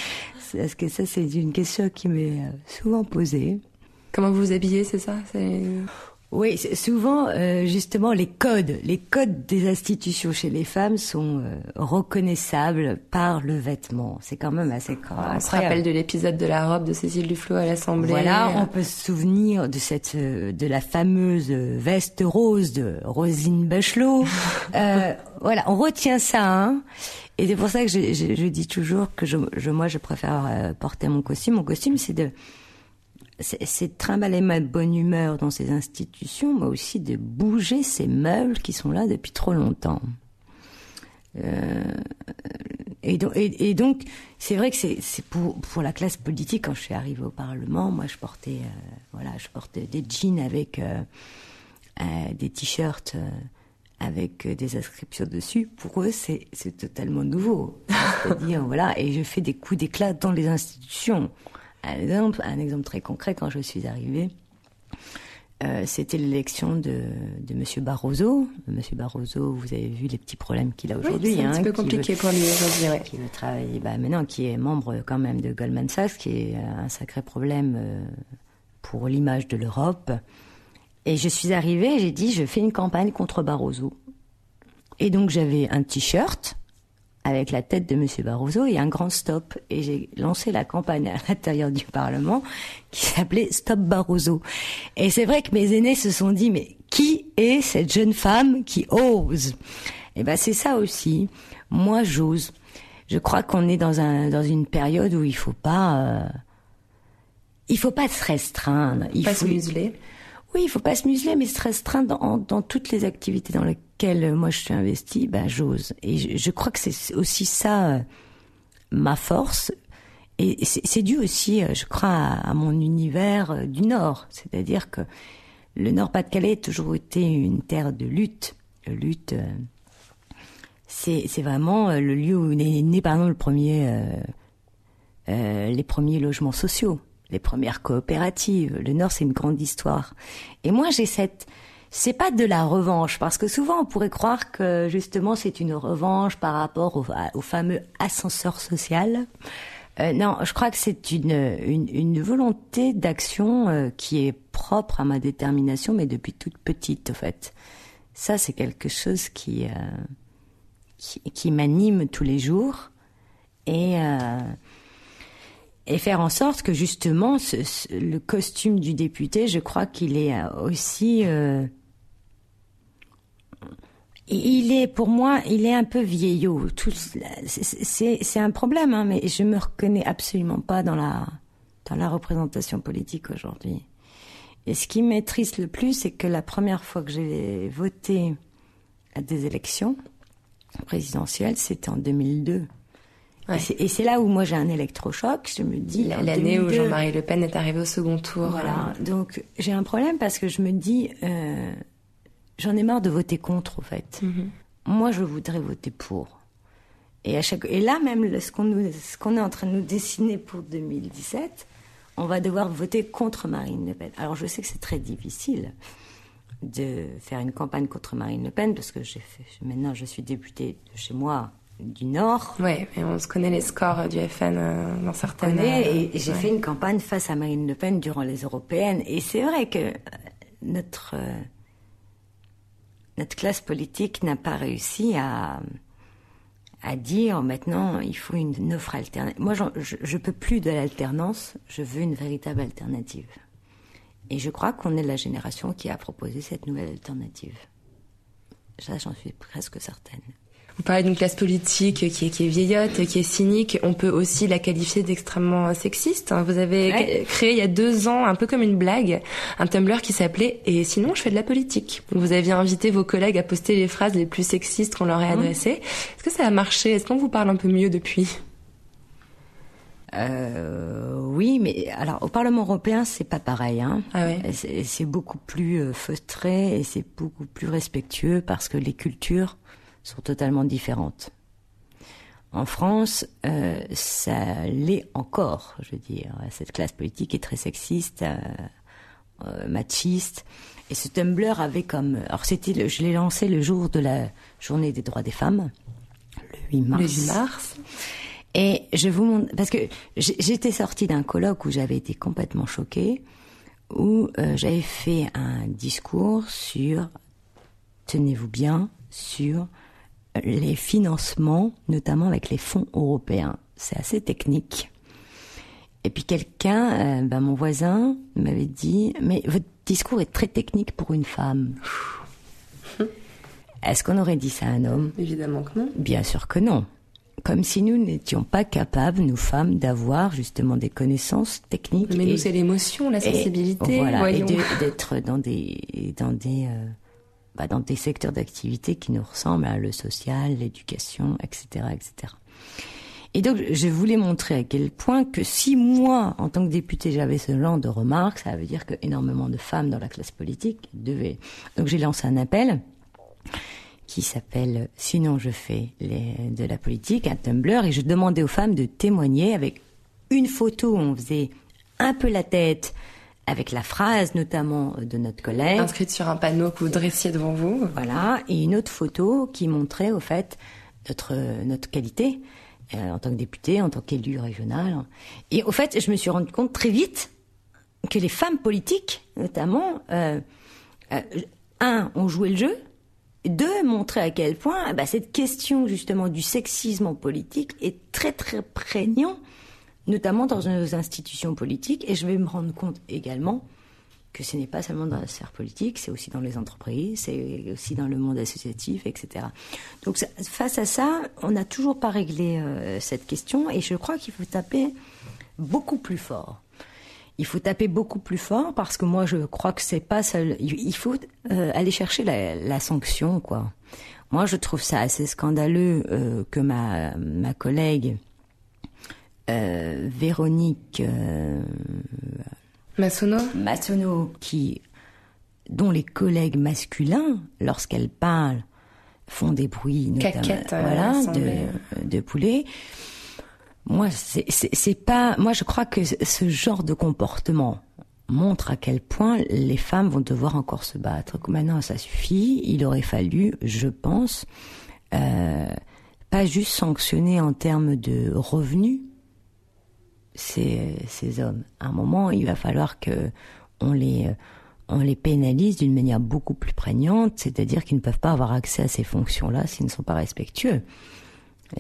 Parce que ça, c'est une question qui m'est euh, souvent posée. Comment vous vous habillez, c'est ça? Oui, souvent, euh, justement, les codes, les codes des institutions chez les femmes sont euh, reconnaissables par le vêtement. C'est quand même assez incroyable. On se rappelle de l'épisode de la robe de Cécile Duflot à l'Assemblée. Voilà, on peut se souvenir de cette, euh, de la fameuse veste rose de Rosine Bachelot. voilà, on retient ça. Hein et c'est pour ça que je, dis toujours que moi, je préfère porter mon costume. Mon costume, c'est de c'est trimballer ma bonne humeur dans ces institutions, mais aussi de bouger ces meubles qui sont là depuis trop longtemps. Euh, et, donc, c'est vrai que c'est pour, la classe politique. Quand je suis arrivée au Parlement, moi, je portais, euh, voilà, je portais des jeans avec euh, euh des t-shirts euh, avec des inscriptions dessus. Pour eux, c'est totalement nouveau. C'est-à-dire, voilà, et je fais des coups d'éclat dans les institutions. Un exemple, un exemple très concret, quand je suis arrivée, euh, c'était l'élection de, de Monsieur Barroso. Monsieur Barroso, vous avez vu les petits problèmes qu'il a aujourd'hui. c'est un hein, peu compliqué pour lui aujourd'hui. Qui travaille, bah, maintenant, qui est membre quand même de Goldman Sachs, qui est un sacré problème euh, pour l'image de l'Europe. Et je suis arrivée, j'ai dit, je fais une campagne contre Barroso. Et donc j'avais un t-shirt avec la tête de Monsieur Barroso et un grand stop. Et j'ai lancé la campagne à l'intérieur du Parlement qui s'appelait Stop Barroso. Et c'est vrai que mes aînés se sont dit, mais qui est cette jeune femme qui ose? Et eh ben c'est ça aussi. Moi, j'ose. Je crois qu'on est dans un dans une période où il faut pas euh, il faut pas se restreindre. Il pas faut se museler. Oui, il faut pas se museler, mais se restreindre dans, toutes les activités dans lesquelles euh, moi je suis investie, ben j'ose. Et je, crois que c'est aussi ça euh, ma force. Et c'est dû aussi, euh, je crois, à, mon univers du Nord. C'est-à-dire que le Nord-Pas-de-Calais a toujours été une terre de lutte. lutte, c'est vraiment le lieu où est né, par exemple, le premier, les premiers logements sociaux les premières coopératives. Le Nord, c'est une grande histoire. Et moi, j'ai cette, c'est pas de la revanche, parce que souvent on pourrait croire que justement c'est une revanche par rapport au, fameux ascenseur social. Euh, non, je crois que c'est une, une, une, volonté d'action euh, qui est propre à ma détermination, mais depuis toute petite, en fait. Ça, c'est quelque chose qui, euh, qui, qui m'anime tous les jours. Et, et faire en sorte que justement le costume du député, je crois qu'il est euh, aussi euh, il est pour moi, il est un peu vieillot. C'est un problème, hein, mais je me reconnais absolument pas dans la dans la représentation politique aujourd'hui. Et ce qui m'attriste le plus, c'est que la première fois que j'ai voté à des élections présidentielles, c'était en 2002. Et c'est là où moi j'ai un électrochoc. Je me dis l'année où Jean-Marie Le Pen est arrivé au second tour. Voilà. Donc j'ai un problème parce que je me dis euh, j'en ai marre de voter contre, au fait. Mhm. Moi, je voudrais voter pour. Et à chaque et là même ce qu'on est en train de nous dessiner pour 2017, on va devoir voter contre Marine Le Pen. Alors je sais que c'est très difficile de faire une campagne contre Marine Le Pen parce que j'ai maintenant je suis députée de chez moi du Nord. Oui, mais on se connaît les scores du FN euh, dans certaines... et, j'ai fait une campagne face à Marine Le Pen durant les européennes. Et c'est vrai que euh, notre, euh, notre classe politique n'a pas réussi à, à dire maintenant il faut une offre alternative. Moi, je, je peux plus de l'alternance, je veux une véritable alternative. Et je crois qu'on est la génération qui a proposé cette nouvelle alternative. Ça, j'en suis presque certaine. On parlait d'une classe politique qui est, qui est vieillotte, qui est cynique. On peut aussi la qualifier d'extrêmement sexiste. Vous avez créé il y a deux ans, un peu comme une blague, un Tumblr qui s'appelait Et sinon, je fais de la politique. Vous aviez invité vos collègues à poster les phrases les plus sexistes qu'on leur ait mmh. adressées. Est-ce que ça a marché? Est-ce qu'on vous parle un peu mieux depuis? Euh, oui, mais alors au Parlement européen, c'est pas pareil. Hein. Ah ouais. C'est beaucoup plus euh, feutré et c'est beaucoup plus respectueux parce que les cultures sont totalement différentes. En France, euh, ça l'est encore, je veux dire. Cette classe politique est très sexiste, euh, euh, machiste. Et ce Tumblr avait comme... Alors c'était, je l'ai lancé le jour de la journée des droits des femmes, le 8 mars. Le 8 mars. Et je vous montre, parce que j'étais sortie d'un colloque où j'avais été complètement choquée, où euh, j'avais fait un discours sur, tenez-vous bien, sur les financements, notamment avec les fonds européens. C'est assez technique. Et puis quelqu'un, euh, ben mon voisin, m'avait dit, mais votre discours est très technique pour une femme. Est-ce qu'on aurait dit ça à un homme? Évidemment que non. Bien sûr que non. Comme si nous n'étions pas capables, nous femmes, d'avoir justement des connaissances techniques. Mais nous, c'est l'émotion, la sensibilité. Et, voilà, et d'être dans des, dans des, euh, bah, dans des secteurs d'activité qui nous ressemblent, à le social, l'éducation, etc., etc. Et donc, je voulais montrer à quel point que si moi, en tant que député, j'avais ce genre de remarques, ça veut dire que énormément de femmes dans la classe politique devaient. Donc, j'ai lancé un appel qui s'appelle Sinon je fais de la politique, un Tumblr, et je demandais aux femmes de témoigner avec une photo où on faisait un peu la tête, avec la phrase notamment de notre collègue. Inscrite sur un panneau que vous dressiez devant vous. Voilà, et une autre photo qui montrait au fait notre, notre qualité euh, en tant que député, en tant qu'élu régional. Et au fait, je me suis rendu compte très vite que les femmes politiques, notamment, euh, euh, un, ont joué le jeu, deux, montrer à quel point bah, cette question justement du sexisme en politique est très très prégnant, notamment dans nos institutions politiques. Et je vais me rendre compte également que ce n'est pas seulement dans la sphère politique, c'est aussi dans les entreprises, c'est aussi dans le monde associatif, etc. Donc face à ça, on n'a toujours pas réglé euh, cette question et je crois qu'il faut taper beaucoup plus fort. Il faut taper beaucoup plus fort parce que moi je crois que c'est pas seul. Il faut euh, aller chercher la, sanction quoi. Moi je trouve ça assez scandaleux euh, que ma ma collègue Véronique Massonneau Massonneau, qui, dont les collègues masculins, lorsqu'elles parlent, font des bruits, Caquette, euh, voilà, de, de poulet. Moi, c'est pas. Moi, je crois que ce genre de comportement montre à quel point les femmes vont devoir encore se battre. Maintenant, ça suffit. Il aurait fallu, je pense, euh, pas juste sanctionner en termes de revenus, ces, hommes. À un moment, il va falloir que on les on les pénalise d'une manière beaucoup plus prégnante, c'est-à-dire qu'ils ne peuvent pas avoir accès à ces fonctions-là s'ils ne sont pas respectueux.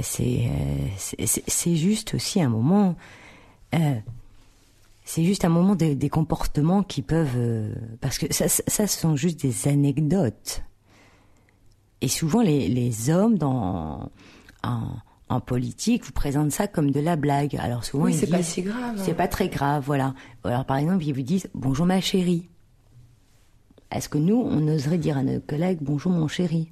C'est c'est juste aussi un moment. Euh, c'est juste un moment des, des comportements qui peuvent euh, parce que ça, ça, ce sont juste des anecdotes. Et souvent les, les hommes dans en politique vous présente ça comme de la blague. Alors souvent oui, c'est pas si grave. C'est pas très grave, voilà. Alors par exemple, ils vous disent bonjour ma chérie. Est-ce que nous, on oserait dire à nos collègues bonjour mon chéri?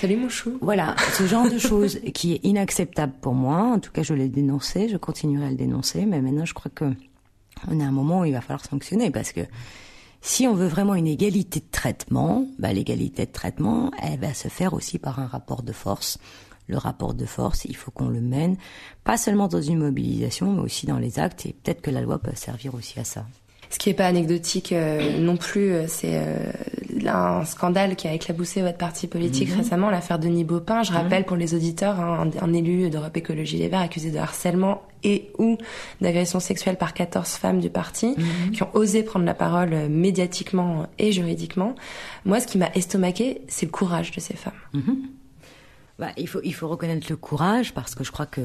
Salut mon chou. Voilà, ce genre de choses qui est inacceptable pour moi. En tout cas, je l'ai dénoncé, je continuerai à le dénoncer, mais maintenant, je crois que on a un moment où il va falloir sanctionner parce que si on veut vraiment une égalité de traitement, bah, l'égalité de traitement, elle va se faire aussi par un rapport de force le rapport de force, il faut qu'on le mène, pas seulement dans une mobilisation, mais aussi dans les actes, et peut-être que la loi peut servir aussi à ça. Ce qui n'est pas anecdotique euh, non plus, euh, c'est euh, un scandale qui a éclaboussé votre parti politique mhm. récemment, l'affaire Denis Baupin. Je mhm. rappelle pour les auditeurs, hein, un, élu d'Europe Écologie Les Verts accusé de harcèlement et ou d'agression sexuelle par 14 femmes du parti mhm. qui ont osé prendre la parole médiatiquement et juridiquement. Moi, ce qui m'a estomaqué, c'est le courage de ces femmes. Bah, il, faut, il faut reconnaître le courage parce que je crois que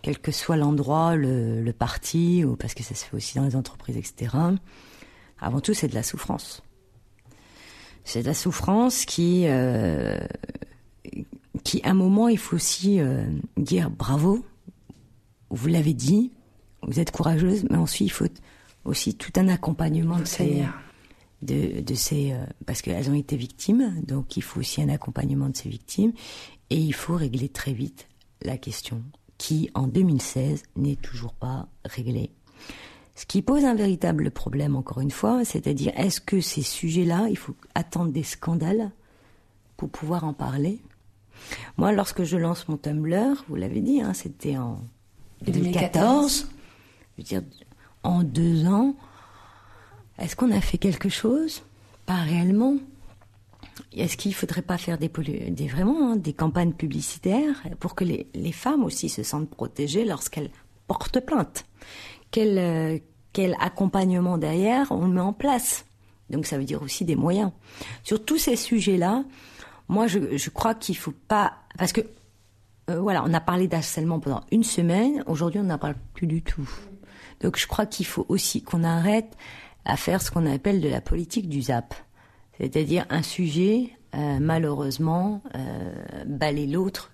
quel que soit l'endroit, le, le, parti, ou parce que ça se fait aussi dans les entreprises, etc., avant tout, c'est de la souffrance. C'est de la souffrance qui, euh, qui, à un moment, il faut aussi euh, dire bravo, vous l'avez dit, vous êtes courageuse, mais ensuite, il faut aussi tout un accompagnement de ces, de, de ces, euh, parce qu'elles ont été victimes, donc il faut aussi un accompagnement de ces victimes. Et il faut régler très vite la question qui, en 2016, n'est toujours pas réglée. Ce qui pose un véritable problème, encore une fois, c'est-à-dire est-ce que ces sujets-là, il faut attendre des scandales pour pouvoir en parler? Moi, lorsque je lance mon Tumblr, vous l'avez dit, hein, c'était en 2014, je veux dire, en deux ans, est-ce qu'on a fait quelque chose? Pas réellement. Est-ce qu'il faudrait pas faire des, vraiment hein, des campagnes publicitaires pour que les, femmes aussi se sentent protégées lorsqu'elles portent plainte? Quel, euh, quel accompagnement derrière on met en place? Donc ça veut dire aussi des moyens. Sur tous ces sujets là moi je, crois qu'il faut pas parce que euh, voilà on a parlé d'harcèlement pendant une semaine aujourd'hui on n'en parle plus du tout. Donc je crois qu'il faut aussi qu'on arrête à faire ce qu'on appelle de la politique du zap c'est-à-dire un sujet, euh, malheureusement, euh, l'autre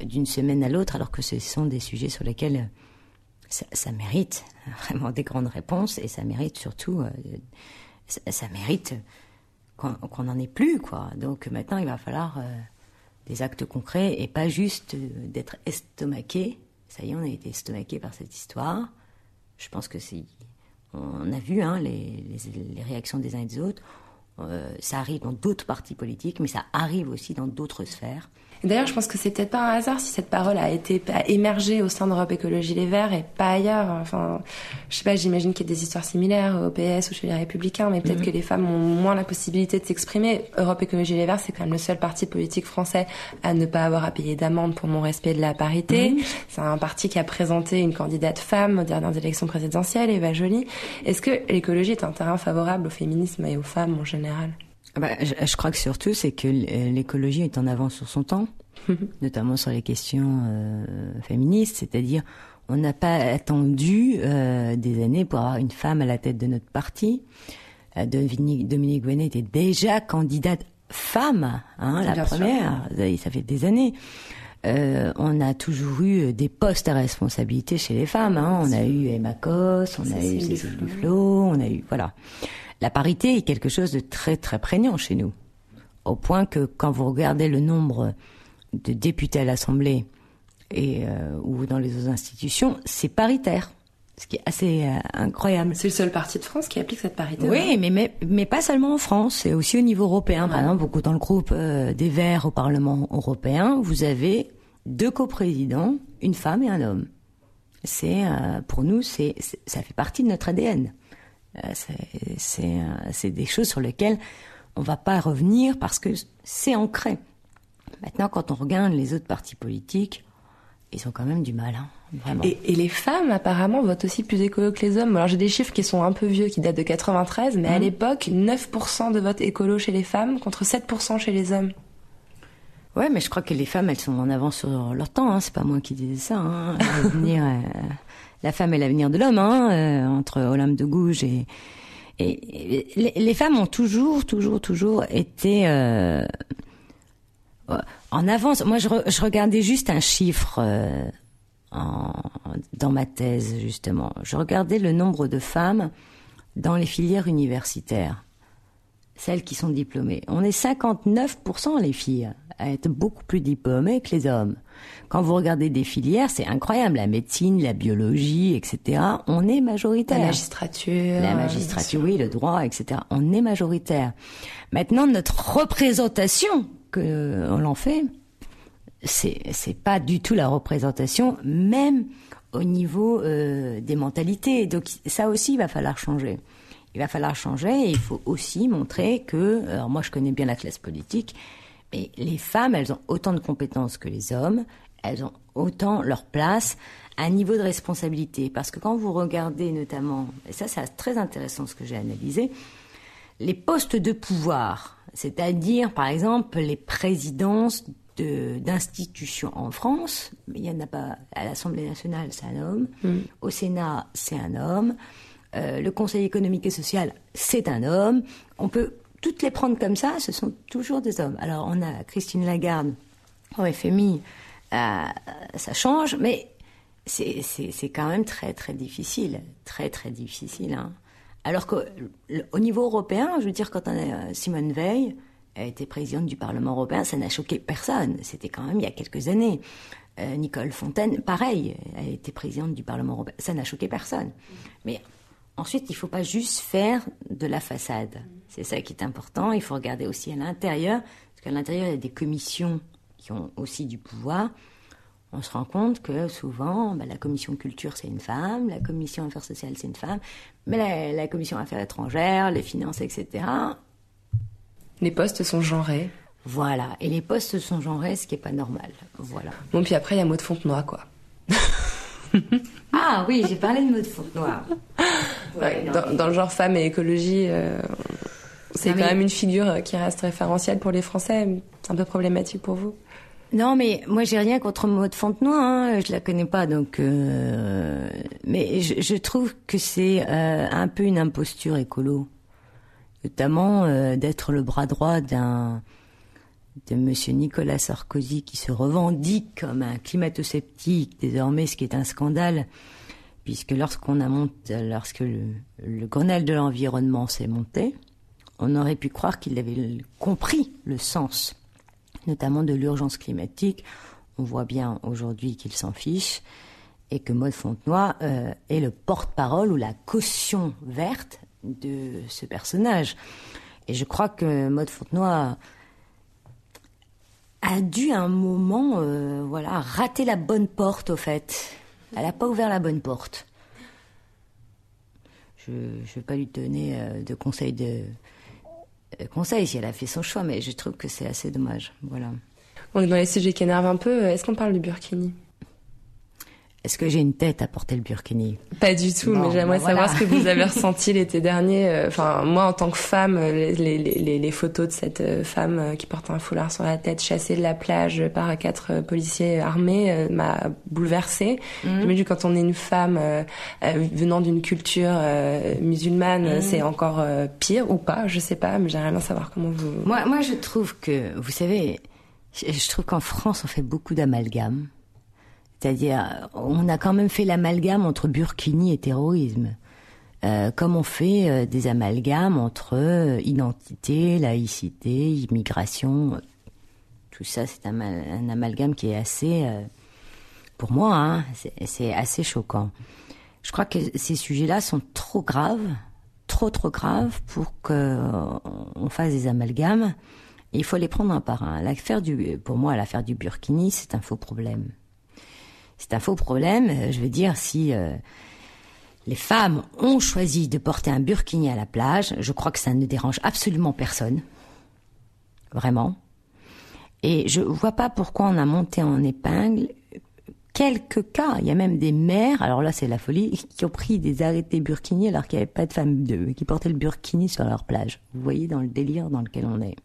d'une semaine à l'autre, alors que ce sont des sujets sur lesquels euh, ça, mérite vraiment des grandes réponses et ça mérite surtout, euh, ça, mérite qu'on qu n'en ait plus, quoi. Donc maintenant, il va falloir des actes concrets et pas juste d'être estomaqué. Ça y est, on a été estomaqué par cette histoire. Je pense que c'est, on a vu hein, les réactions des uns et des autres. Euh, ça arrive dans d'autres partis politiques, mais ça arrive aussi dans d'autres sphères. D'ailleurs, je pense que c'est peut-être pas un hasard si cette parole a été a émergé au sein d'Europe Écologie Les Verts et pas ailleurs. Enfin, je sais pas, j'imagine qu'il y a des histoires similaires au PS ou chez les Républicains, mais peut-être mmh. que les femmes ont moins la possibilité de s'exprimer. Europe Écologie Les Verts, c'est quand même le seul parti politique français à ne pas avoir à payer d'amende pour non-respect de la parité. Mmh. C'est un parti qui a présenté une candidate femme aux dernières élections présidentielles, Eva Joly. Est-ce que l'écologie est un terrain favorable au féminisme et aux femmes en général? Bah, je, je, crois que surtout, c'est que l'écologie est en avance sur son temps, notamment sur les questions euh, féministes, c'est-à-dire on n'a pas attendu euh, des années pour avoir une femme à la tête de notre parti. Euh, Dominique, Dominique Gouenet était déjà candidate femme, hein, la Bien première, sûr. ça fait des années. Euh, on a toujours eu des postes à responsabilité chez les femmes. Hein. On a eu Emma Cos, on a eu Cécile Duflo, on a eu voilà. La parité est quelque chose de très très prégnant chez nous, au point que quand vous regardez le nombre de députés à l'Assemblée et euh, ou dans les autres institutions, c'est paritaire. Ce qui est assez euh, incroyable. C'est le seul parti de France qui applique cette parité. Oui, mais, mais, mais pas seulement en France, c'est aussi au niveau européen. Ouais. Par exemple, beaucoup dans le groupe euh, des Verts au Parlement européen, vous avez deux coprésidents, une femme et un homme. C'est euh, pour nous, c'est ça fait partie de notre ADN. Euh, c'est des choses sur lesquelles on va pas revenir parce que c'est ancré. Maintenant, quand on regarde les autres partis politiques, ils ont quand même du mal. Hein, vraiment. Et, et, les femmes, apparemment, votent aussi plus écolo que les hommes. Alors, j'ai des chiffres qui sont un peu vieux, qui datent de 93, mais mmh. à l'époque, 9% de vote écolo chez les femmes contre 7% chez les hommes. Ouais, mais je crois que les femmes, elles sont en avance sur leur temps. Hein. C'est pas moi qui disais ça. Hein. L'avenir, euh, la femme est l'avenir de l'homme, hein, euh, entre Olympe de Gouges et, et, et les, femmes ont toujours, toujours, toujours été euh, en avance. Moi, je, re, je, regardais juste un chiffre euh, dans ma thèse, justement. Je regardais le nombre de femmes dans les filières universitaires, celles qui sont diplômées. On est 59% les filles à être beaucoup plus diplômées que les hommes. Quand vous regardez des filières, c'est incroyable. La médecine, la biologie, etc. On est majoritaire. La magistrature. La magistrature, oui, le droit, etc. On est majoritaire. Maintenant, notre représentation que on l'en fait, c'est c'est pas du tout la représentation, même au niveau euh, des mentalités. Donc ça aussi, il va falloir changer. Il va falloir changer et il faut aussi montrer que, alors moi je connais bien la classe politique, mais les femmes, elles ont autant de compétences que les hommes, elles ont autant leur place, un niveau de responsabilité. Parce que quand vous regardez notamment, et ça c'est très intéressant ce que j'ai analysé, les postes de pouvoir, c'est-à-dire par exemple les présidences d'institutions en France, mais il n'y en a pas à l'Assemblée nationale, c'est un homme, mm. au Sénat, c'est un homme, euh, le Conseil économique et social, c'est un homme. On peut toutes les prendre comme ça, ce sont toujours des hommes. Alors on a Christine Lagarde au FMI, euh, ça change, mais c'est quand même très très difficile, très très difficile. Hein. Alors qu'au niveau européen, je veux dire, quand on a euh, Simone Veil, a été présidente du Parlement européen, ça n'a choqué personne. C'était quand même il y a quelques années. Euh, Nicole Fontaine, pareil, a été présidente du Parlement européen, ça n'a choqué personne. Mais ensuite, il ne faut pas juste faire de la façade. C'est ça qui est important. Il faut regarder aussi à l'intérieur, parce qu'à l'intérieur, il y a des commissions qui ont aussi du pouvoir. On se rend compte que souvent, bah, la commission culture, c'est une femme, la commission affaires sociales, c'est une femme, mais la, la commission affaires étrangères, les finances, etc., Les postes sont genrés. Voilà. Et les postes sont genrés, ce qui est pas normal. Voilà. Bon, puis après, il y a Maud Fontenoy, quoi. ah oui, j'ai parlé de Maud Fontenoy. Ouais, dans, dans, le genre femme et écologie, euh, c'est quand même une figure qui reste référentielle pour les Français. C'est un peu problématique pour vous non, mais moi j'ai rien contre Maud Fontenoy, hein, je la connais pas, donc. Euh, mais je, je, trouve que c'est euh, un peu une imposture écolo, notamment euh, d'être le bras droit d'un de Monsieur Nicolas Sarkozy qui se revendique comme un climato-sceptique désormais, ce qui est un scandale, puisque lorsqu'on a monté, lorsque le, le Grenelle de l'environnement s'est monté, on aurait pu croire qu'il avait compris le sens notamment de l'urgence climatique. On voit bien aujourd'hui qu'il s'en fiche et que Maud Fontenoy euh, est le porte-parole ou la caution verte de ce personnage. Et je crois que Maud Fontenoy a dû à un moment, euh, voilà, rater la bonne porte au fait. Elle n'a pas ouvert la bonne porte. Je ne vais pas lui donner euh, de conseils de, euh, conseil si elle a fait son choix, mais je trouve que c'est assez dommage. Voilà. On est dans les sujets qui énervent un peu. Est-ce qu'on parle du burkini? Est-ce que j'ai une tête à porter le burkini? Pas du tout, mais j'aimerais bah savoir ce que vous avez ressenti l'été dernier. Euh, enfin, moi, en tant que femme, les, les, les, les photos de cette euh, femme euh, qui porte un foulard sur la tête, chassée de la plage par quatre policiers armés, m'a bouleversée. Mmh. Je me dis quand on est une femme venant d'une culture musulmane, mmh. c'est encore pire ou pas, je sais pas, mais j'aimerais bien savoir comment vous. Moi, moi, je trouve que, vous savez, je trouve qu'en France, on fait beaucoup d'amalgames. C'est-à-dire, on a quand même fait l'amalgame entre burkini et terrorisme. Euh, comme on fait euh, des amalgames entre euh, identité, laïcité, immigration, tout ça, c'est un, amalgame qui est assez, pour moi, hein, c'est assez choquant. Je crois que ces sujets-là sont trop graves, trop trop graves pour qu'on fasse des amalgames. Il faut les prendre un par un. L'affaire du, pour moi, l'affaire du Burkini, c'est un faux problème c'est un faux problème. Euh, je veux dire, si euh, les femmes ont choisi de porter un burkini à la plage, je crois que ça ne dérange absolument personne. Vraiment. Et je vois pas pourquoi on a monté en épingle quelques cas. Il y a même des mères, alors là c'est la folie, qui ont pris des arrêtés burkini alors qu'il n'y avait pas de femmes de, qui portaient le burkini sur leur plage. Vous voyez dans le délire dans lequel on est.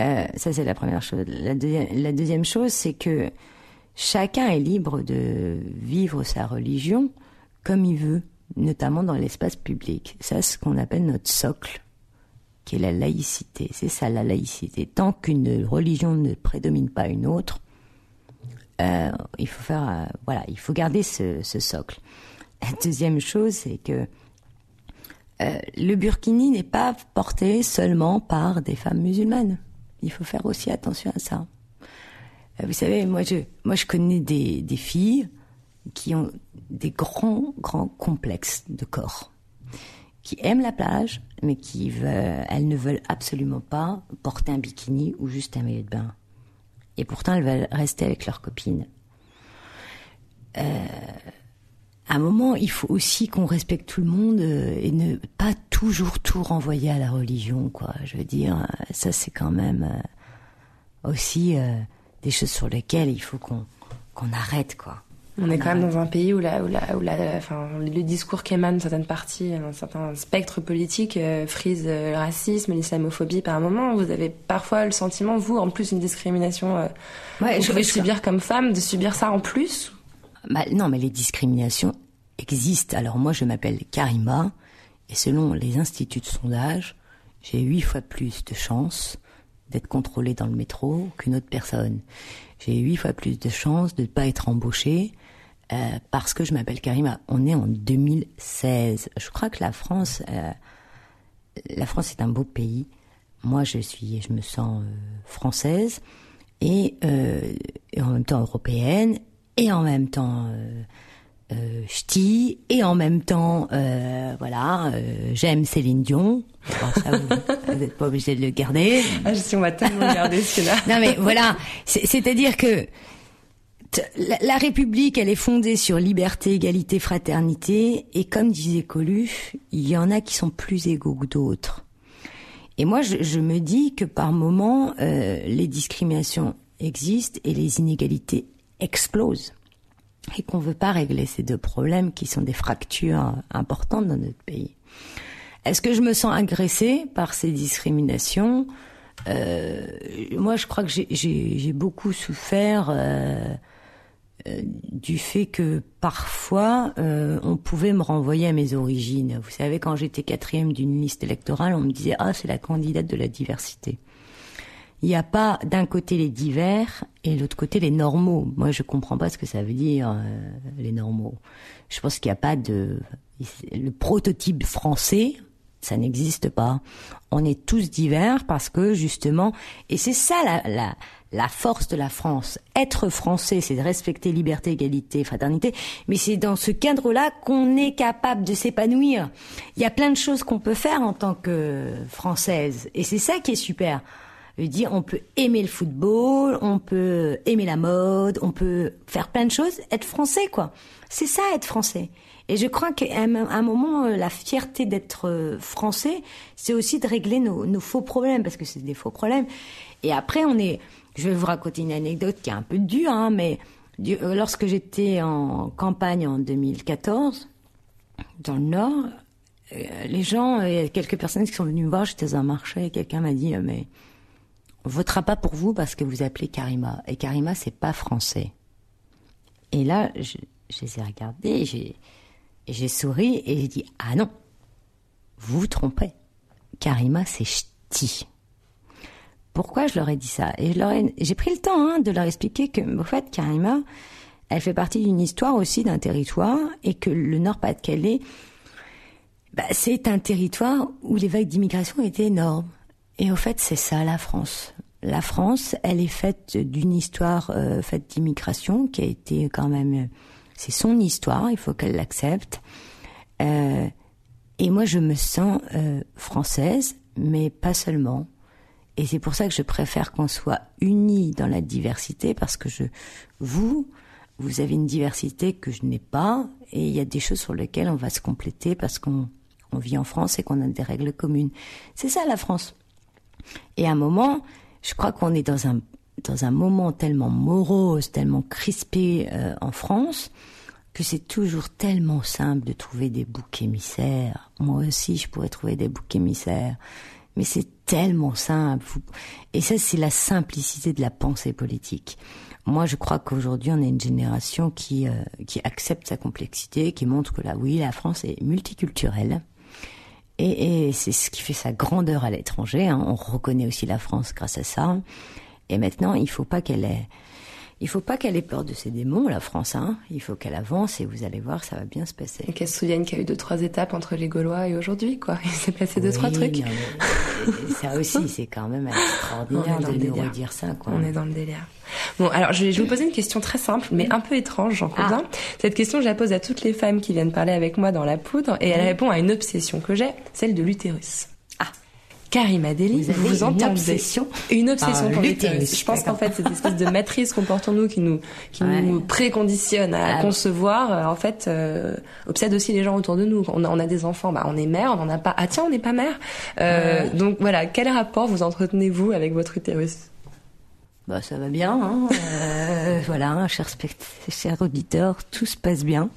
Euh, ça c'est la première chose. La deuxième chose, c'est que Chacun est libre de vivre sa religion comme il veut, notamment dans l'espace public. C'est ce qu'on appelle notre socle, qui est la laïcité. C'est ça la laïcité. Tant qu'une religion ne prédomine pas une autre, euh, il faut faire, euh, voilà, il faut garder ce, socle. La deuxième chose, c'est que euh, le burkini n'est pas porté seulement par des femmes musulmanes. Il faut faire aussi attention à ça. Euh, vous savez, moi je, moi je connais des, filles qui ont des grands, grands complexes de corps, qui aiment la plage, mais qui veulent, elles ne veulent absolument pas porter un bikini ou juste un maillot de bain. Et pourtant, elles veulent rester avec leurs copines. Euh, à un moment, il faut aussi qu'on respecte tout le monde euh, et ne pas toujours tout renvoyer à la religion, quoi. Je veux dire, ça c'est quand même aussi des choses sur lesquelles il faut qu'on arrête, quoi. On est quand même dans un pays où, la, où, la, où la, enfin, le discours qui émane certaines parties, un certain spectre politique euh, frise euh, le racisme, l'islamophobie par un moment. Vous avez parfois le sentiment, vous, en plus, une discrimination euh, ouais, vous pouvez subir comme femme, de subir ça en plus bah, Non, mais les discriminations existent. Alors moi, je m'appelle Karima, et selon les instituts de sondage, j'ai huit fois plus de chances d'être contrôlée dans le métro qu'une autre personne. J'ai huit fois plus de chances de ne pas être embauchée euh, parce que je m'appelle Karima. On est en 2016. Je crois que la France, euh, la France est un beau pays. Moi, je suis, je me sens euh, française et, en même temps européenne et en même temps euh, ch'ti et en même temps, euh, voilà, euh, j'aime Céline Dion. ça, vous n'êtes pas obligé de le garder. Ah, je suis, on va tellement garder celui-là. non mais voilà, c'est-à-dire que la, la, République, elle est fondée sur liberté, égalité, fraternité, et comme disait Coluche, il y en a qui sont plus égaux que d'autres. Et moi, je, je me dis que par moment, euh, les discriminations existent et les inégalités explosent. Et qu'on veut pas régler ces deux problèmes qui sont des fractures importantes dans notre pays. Est-ce que je me sens agressée par ces discriminations? Euh, Moi, je crois que j'ai beaucoup souffert euh, euh, du fait que parfois euh, on pouvait me renvoyer à mes origines. Vous savez, quand j'étais quatrième d'une liste électorale, on me disait ah c'est la candidate de la diversité. Il n'y a pas d'un côté les divers et de l'autre côté les normaux. Moi, je comprends pas ce que ça veut dire euh, les normaux. Je pense qu'il n'y a pas de le prototype français ça n'existe pas. On est tous divers parce que justement, et c'est ça la, la, la, force de la France. Être français, c'est de respecter liberté, égalité, fraternité, mais c'est dans ce cadre-là qu'on est capable de s'épanouir. Il y a plein de choses qu'on peut faire en tant que française, et c'est ça qui est super. Dire, on peut aimer le football, on peut aimer la mode, on peut faire plein de choses, être français, quoi. C'est ça, être français. Et je crois qu'à un moment, euh, la fierté d'être euh, français, c'est aussi de régler nos, faux problèmes, parce que c'est des faux problèmes. Et après, on est. Je vais vous raconter une anecdote qui est un peu dure, hein, mais euh, lorsque j'étais en campagne en 2014, dans le Nord, les gens, il y a quelques personnes qui sont venues me voir, j'étais dans un marché, et quelqu'un m'a dit, mais votera pas pour vous parce que vous appelez Karima. Et Karima, c'est pas français. Et là, je, les ai regardés, j'ai souri et j'ai dit Ah non, vous vous trompez. Karima, c'est ch'ti. Pourquoi je leur ai dit ça? Et j'ai pris le temps hein, de leur expliquer que, en fait, Karima, elle fait partie d'une histoire aussi d'un territoire et que le Nord-Pas-de-Calais, bah, c'est un territoire où les vagues d'immigration étaient énormes. Et au fait, c'est ça la France. La France, elle est faite d'une histoire euh, faite d'immigration qui a été quand même c'est son histoire, il faut qu'elle l'accepte. Euh, et moi, je me sens euh, française, mais pas seulement. Et c'est pour ça que je préfère qu'on soit unis dans la diversité, parce que je, vous, vous avez une diversité que je n'ai pas, et il y a des choses sur lesquelles on va se compléter parce qu'on on vit en France et qu'on a des règles communes. C'est ça la France. Et à un moment, je crois qu'on est dans un dans un moment tellement morose, tellement crispé euh, en France, que c'est toujours tellement simple de trouver des boucs émissaires. Moi aussi, je pourrais trouver des boucs émissaires. Mais c'est tellement simple. Et ça, c'est la simplicité de la pensée politique. Moi, je crois qu'aujourd'hui, on est une génération qui, euh, qui accepte sa complexité, qui montre que oui, la France est multiculturelle. Et, et c'est ce qui fait sa grandeur à l'étranger. Hein. On reconnaît aussi la France grâce à ça. Et maintenant, il faut pas qu'elle ait, il faut pas qu'elle ait peur de ses démons, la France. Hein. Il faut qu'elle avance et vous allez voir, ça va bien se passer. Et qu'elle se souvienne qu'il y a eu deux trois étapes entre les Gaulois et aujourd'hui, quoi. Il s'est passé deux trois trucs. ça aussi, c'est quand même extraordinaire de nous redire ça. Quoi. On est dans le délire. Bon, alors je vais, vous poser une question très simple, mais un peu étrange, j'en conviens. Ah. Cette question, je la pose à toutes les femmes qui viennent parler avec moi dans la poudre, et elle répond à une obsession que j'ai, celle de l'utérus. Karima Deli, vous, vous entendez une obsession, une obsession pour l'utérus. Je pense qu'en fait, cette espèce de matrice qu'on porte en nous, qui nous, qui nous préconditionne à ah, concevoir, euh, en fait, euh, obsède aussi les gens autour de nous. On a, on a des enfants, bah, on est mère, on n'en a pas. Ah tiens, on n'est pas mère. Euh, Donc voilà, quel rapport vous entretenez-vous avec votre utérus? Bah, ça va bien, hein euh, voilà, cher, cher auditeur, tout se passe bien.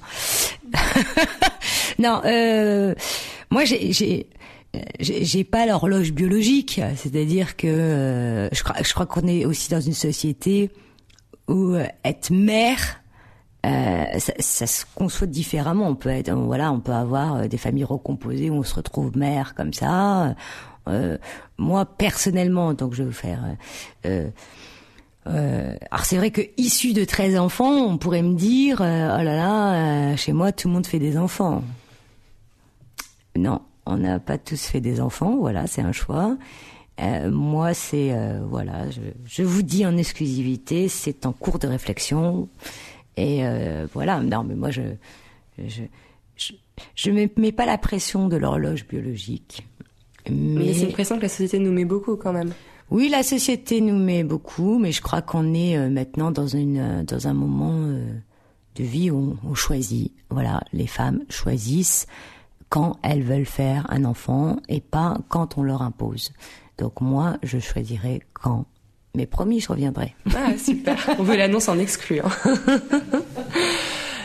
non, euh, moi j'ai j'ai pas l'horloge biologique, c'est-à-dire que euh, je crois, je crois qu'on est aussi dans une société où euh, être mère, euh, ça, ça, se conçoit différemment. On peut être, voilà, on peut avoir des familles recomposées où on se retrouve mère comme ça. moi personnellement, donc je vous faire. alors c'est vrai que issu de 13 enfants, on pourrait me dire, oh là là, chez moi tout le monde fait des enfants. Non, on n'a pas tous fait des enfants, voilà, c'est un choix. Euh, moi, c'est euh, voilà, je, vous dis en exclusivité, c'est en cours de réflexion et euh, voilà. Non, mais moi, je je je, mets, pas la pression de l'horloge biologique. Mais, c'est une pression que la société nous met beaucoup quand même. Oui, la société nous met beaucoup, mais je crois qu'on est maintenant dans une dans un moment de vie où on choisit. Voilà, les femmes choisissent quand elles veulent faire un enfant et pas quand on leur impose. Donc moi, je choisirais quand. Mais promis, je reviendrai. Ah, super. On veut l'annonce en exclu. hein.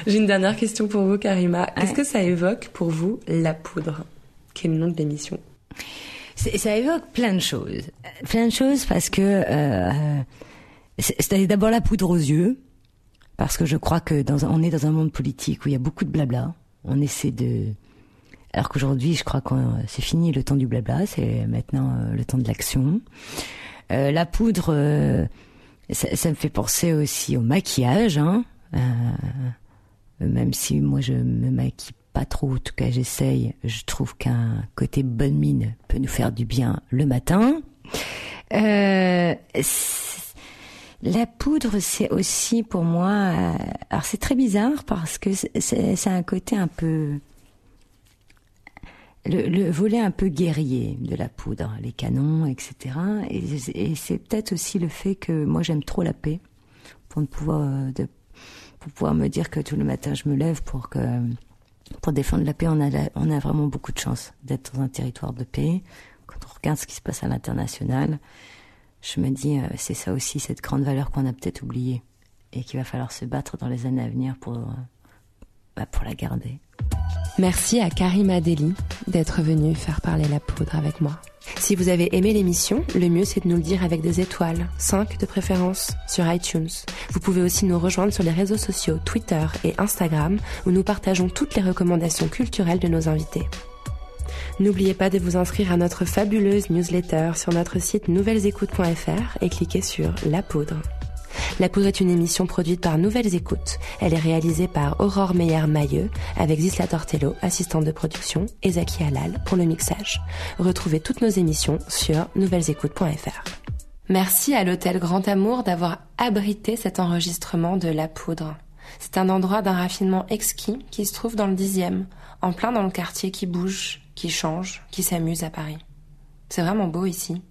J'ai une dernière question pour vous, Karima. Qu'est-ce que ça évoque pour vous, la poudre Qui est le nom de l'émission? Ça évoque plein de choses. Plein de choses parce que euh, c'est d'abord la poudre aux yeux, parce que je crois que dans on est dans un monde politique où il y a beaucoup de blabla. On essaie de... Alors qu'aujourd'hui, je crois que c'est fini le temps du blabla, c'est maintenant euh, le temps de l'action. Euh, la poudre, euh, ça, ça me fait penser aussi au maquillage, hein. Euh, même si moi je me maquille pas trop, en tout cas j'essaye, je trouve qu'un côté bonne mine peut nous faire du bien le matin. Euh, la poudre, c'est aussi pour moi, euh, alors c'est très bizarre parce que c'est c'est un côté un peu, le, le volet un peu guerrier de la poudre, les canons, etc. Et, c'est peut-être aussi le fait que moi j'aime trop la paix pour ne pouvoir euh, me dire que tout le matin je me lève pour défendre la paix, on a, la- on a vraiment beaucoup de chance d'être dans un territoire de paix. Quand on regarde ce qui se passe à l'international, je me dis, euh, c'est ça aussi, cette grande valeur qu'on a peut-être oubliée et qu'il va falloir se battre dans les années à venir pour, euh, Merci à Karima Deli d'être venue faire parler la poudre avec moi. Si vous avez aimé l'émission, le mieux c'est de nous le dire avec des étoiles, 5 de préférence, sur iTunes. Vous pouvez aussi nous rejoindre sur les réseaux sociaux Twitter et Instagram où nous partageons toutes les recommandations culturelles de nos invités. N'oubliez pas de vous inscrire à notre fabuleuse newsletter sur notre site nouvellesécoutes.fr et cliquez sur La Poudre. La Poudre est une émission produite par Nouvelles Écoutes. Elle est réalisée par Aurore Meyer-Mailleux avec Zisla Tortello, assistante de production, et Zaki Halal pour le mixage. Retrouvez toutes nos émissions sur nouvellesécoutes.fr. Merci à l'hôtel Grand Amour d'avoir abrité cet enregistrement de La Poudre. C'est un endroit d'un raffinement exquis qui se trouve dans le dixième, en plein dans le quartier qui bouge, qui change, qui s'amuse à Paris. C'est vraiment beau ici.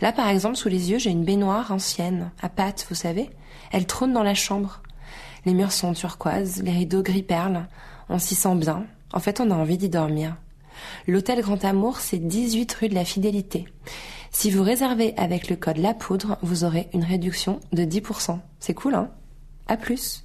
Là, par exemple, sous les yeux, j'ai une baignoire ancienne, à pattes, vous savez. Elle trône dans la chambre. Les murs sont turquoises, les rideaux gris perle. On s'y sent bien. En fait, on a envie d'y dormir. L'hôtel Grand Amour, c'est 18 rue de la Fidélité. Si vous réservez avec le code La Poudre, vous aurez une réduction de 10%. C'est cool, hein? À plus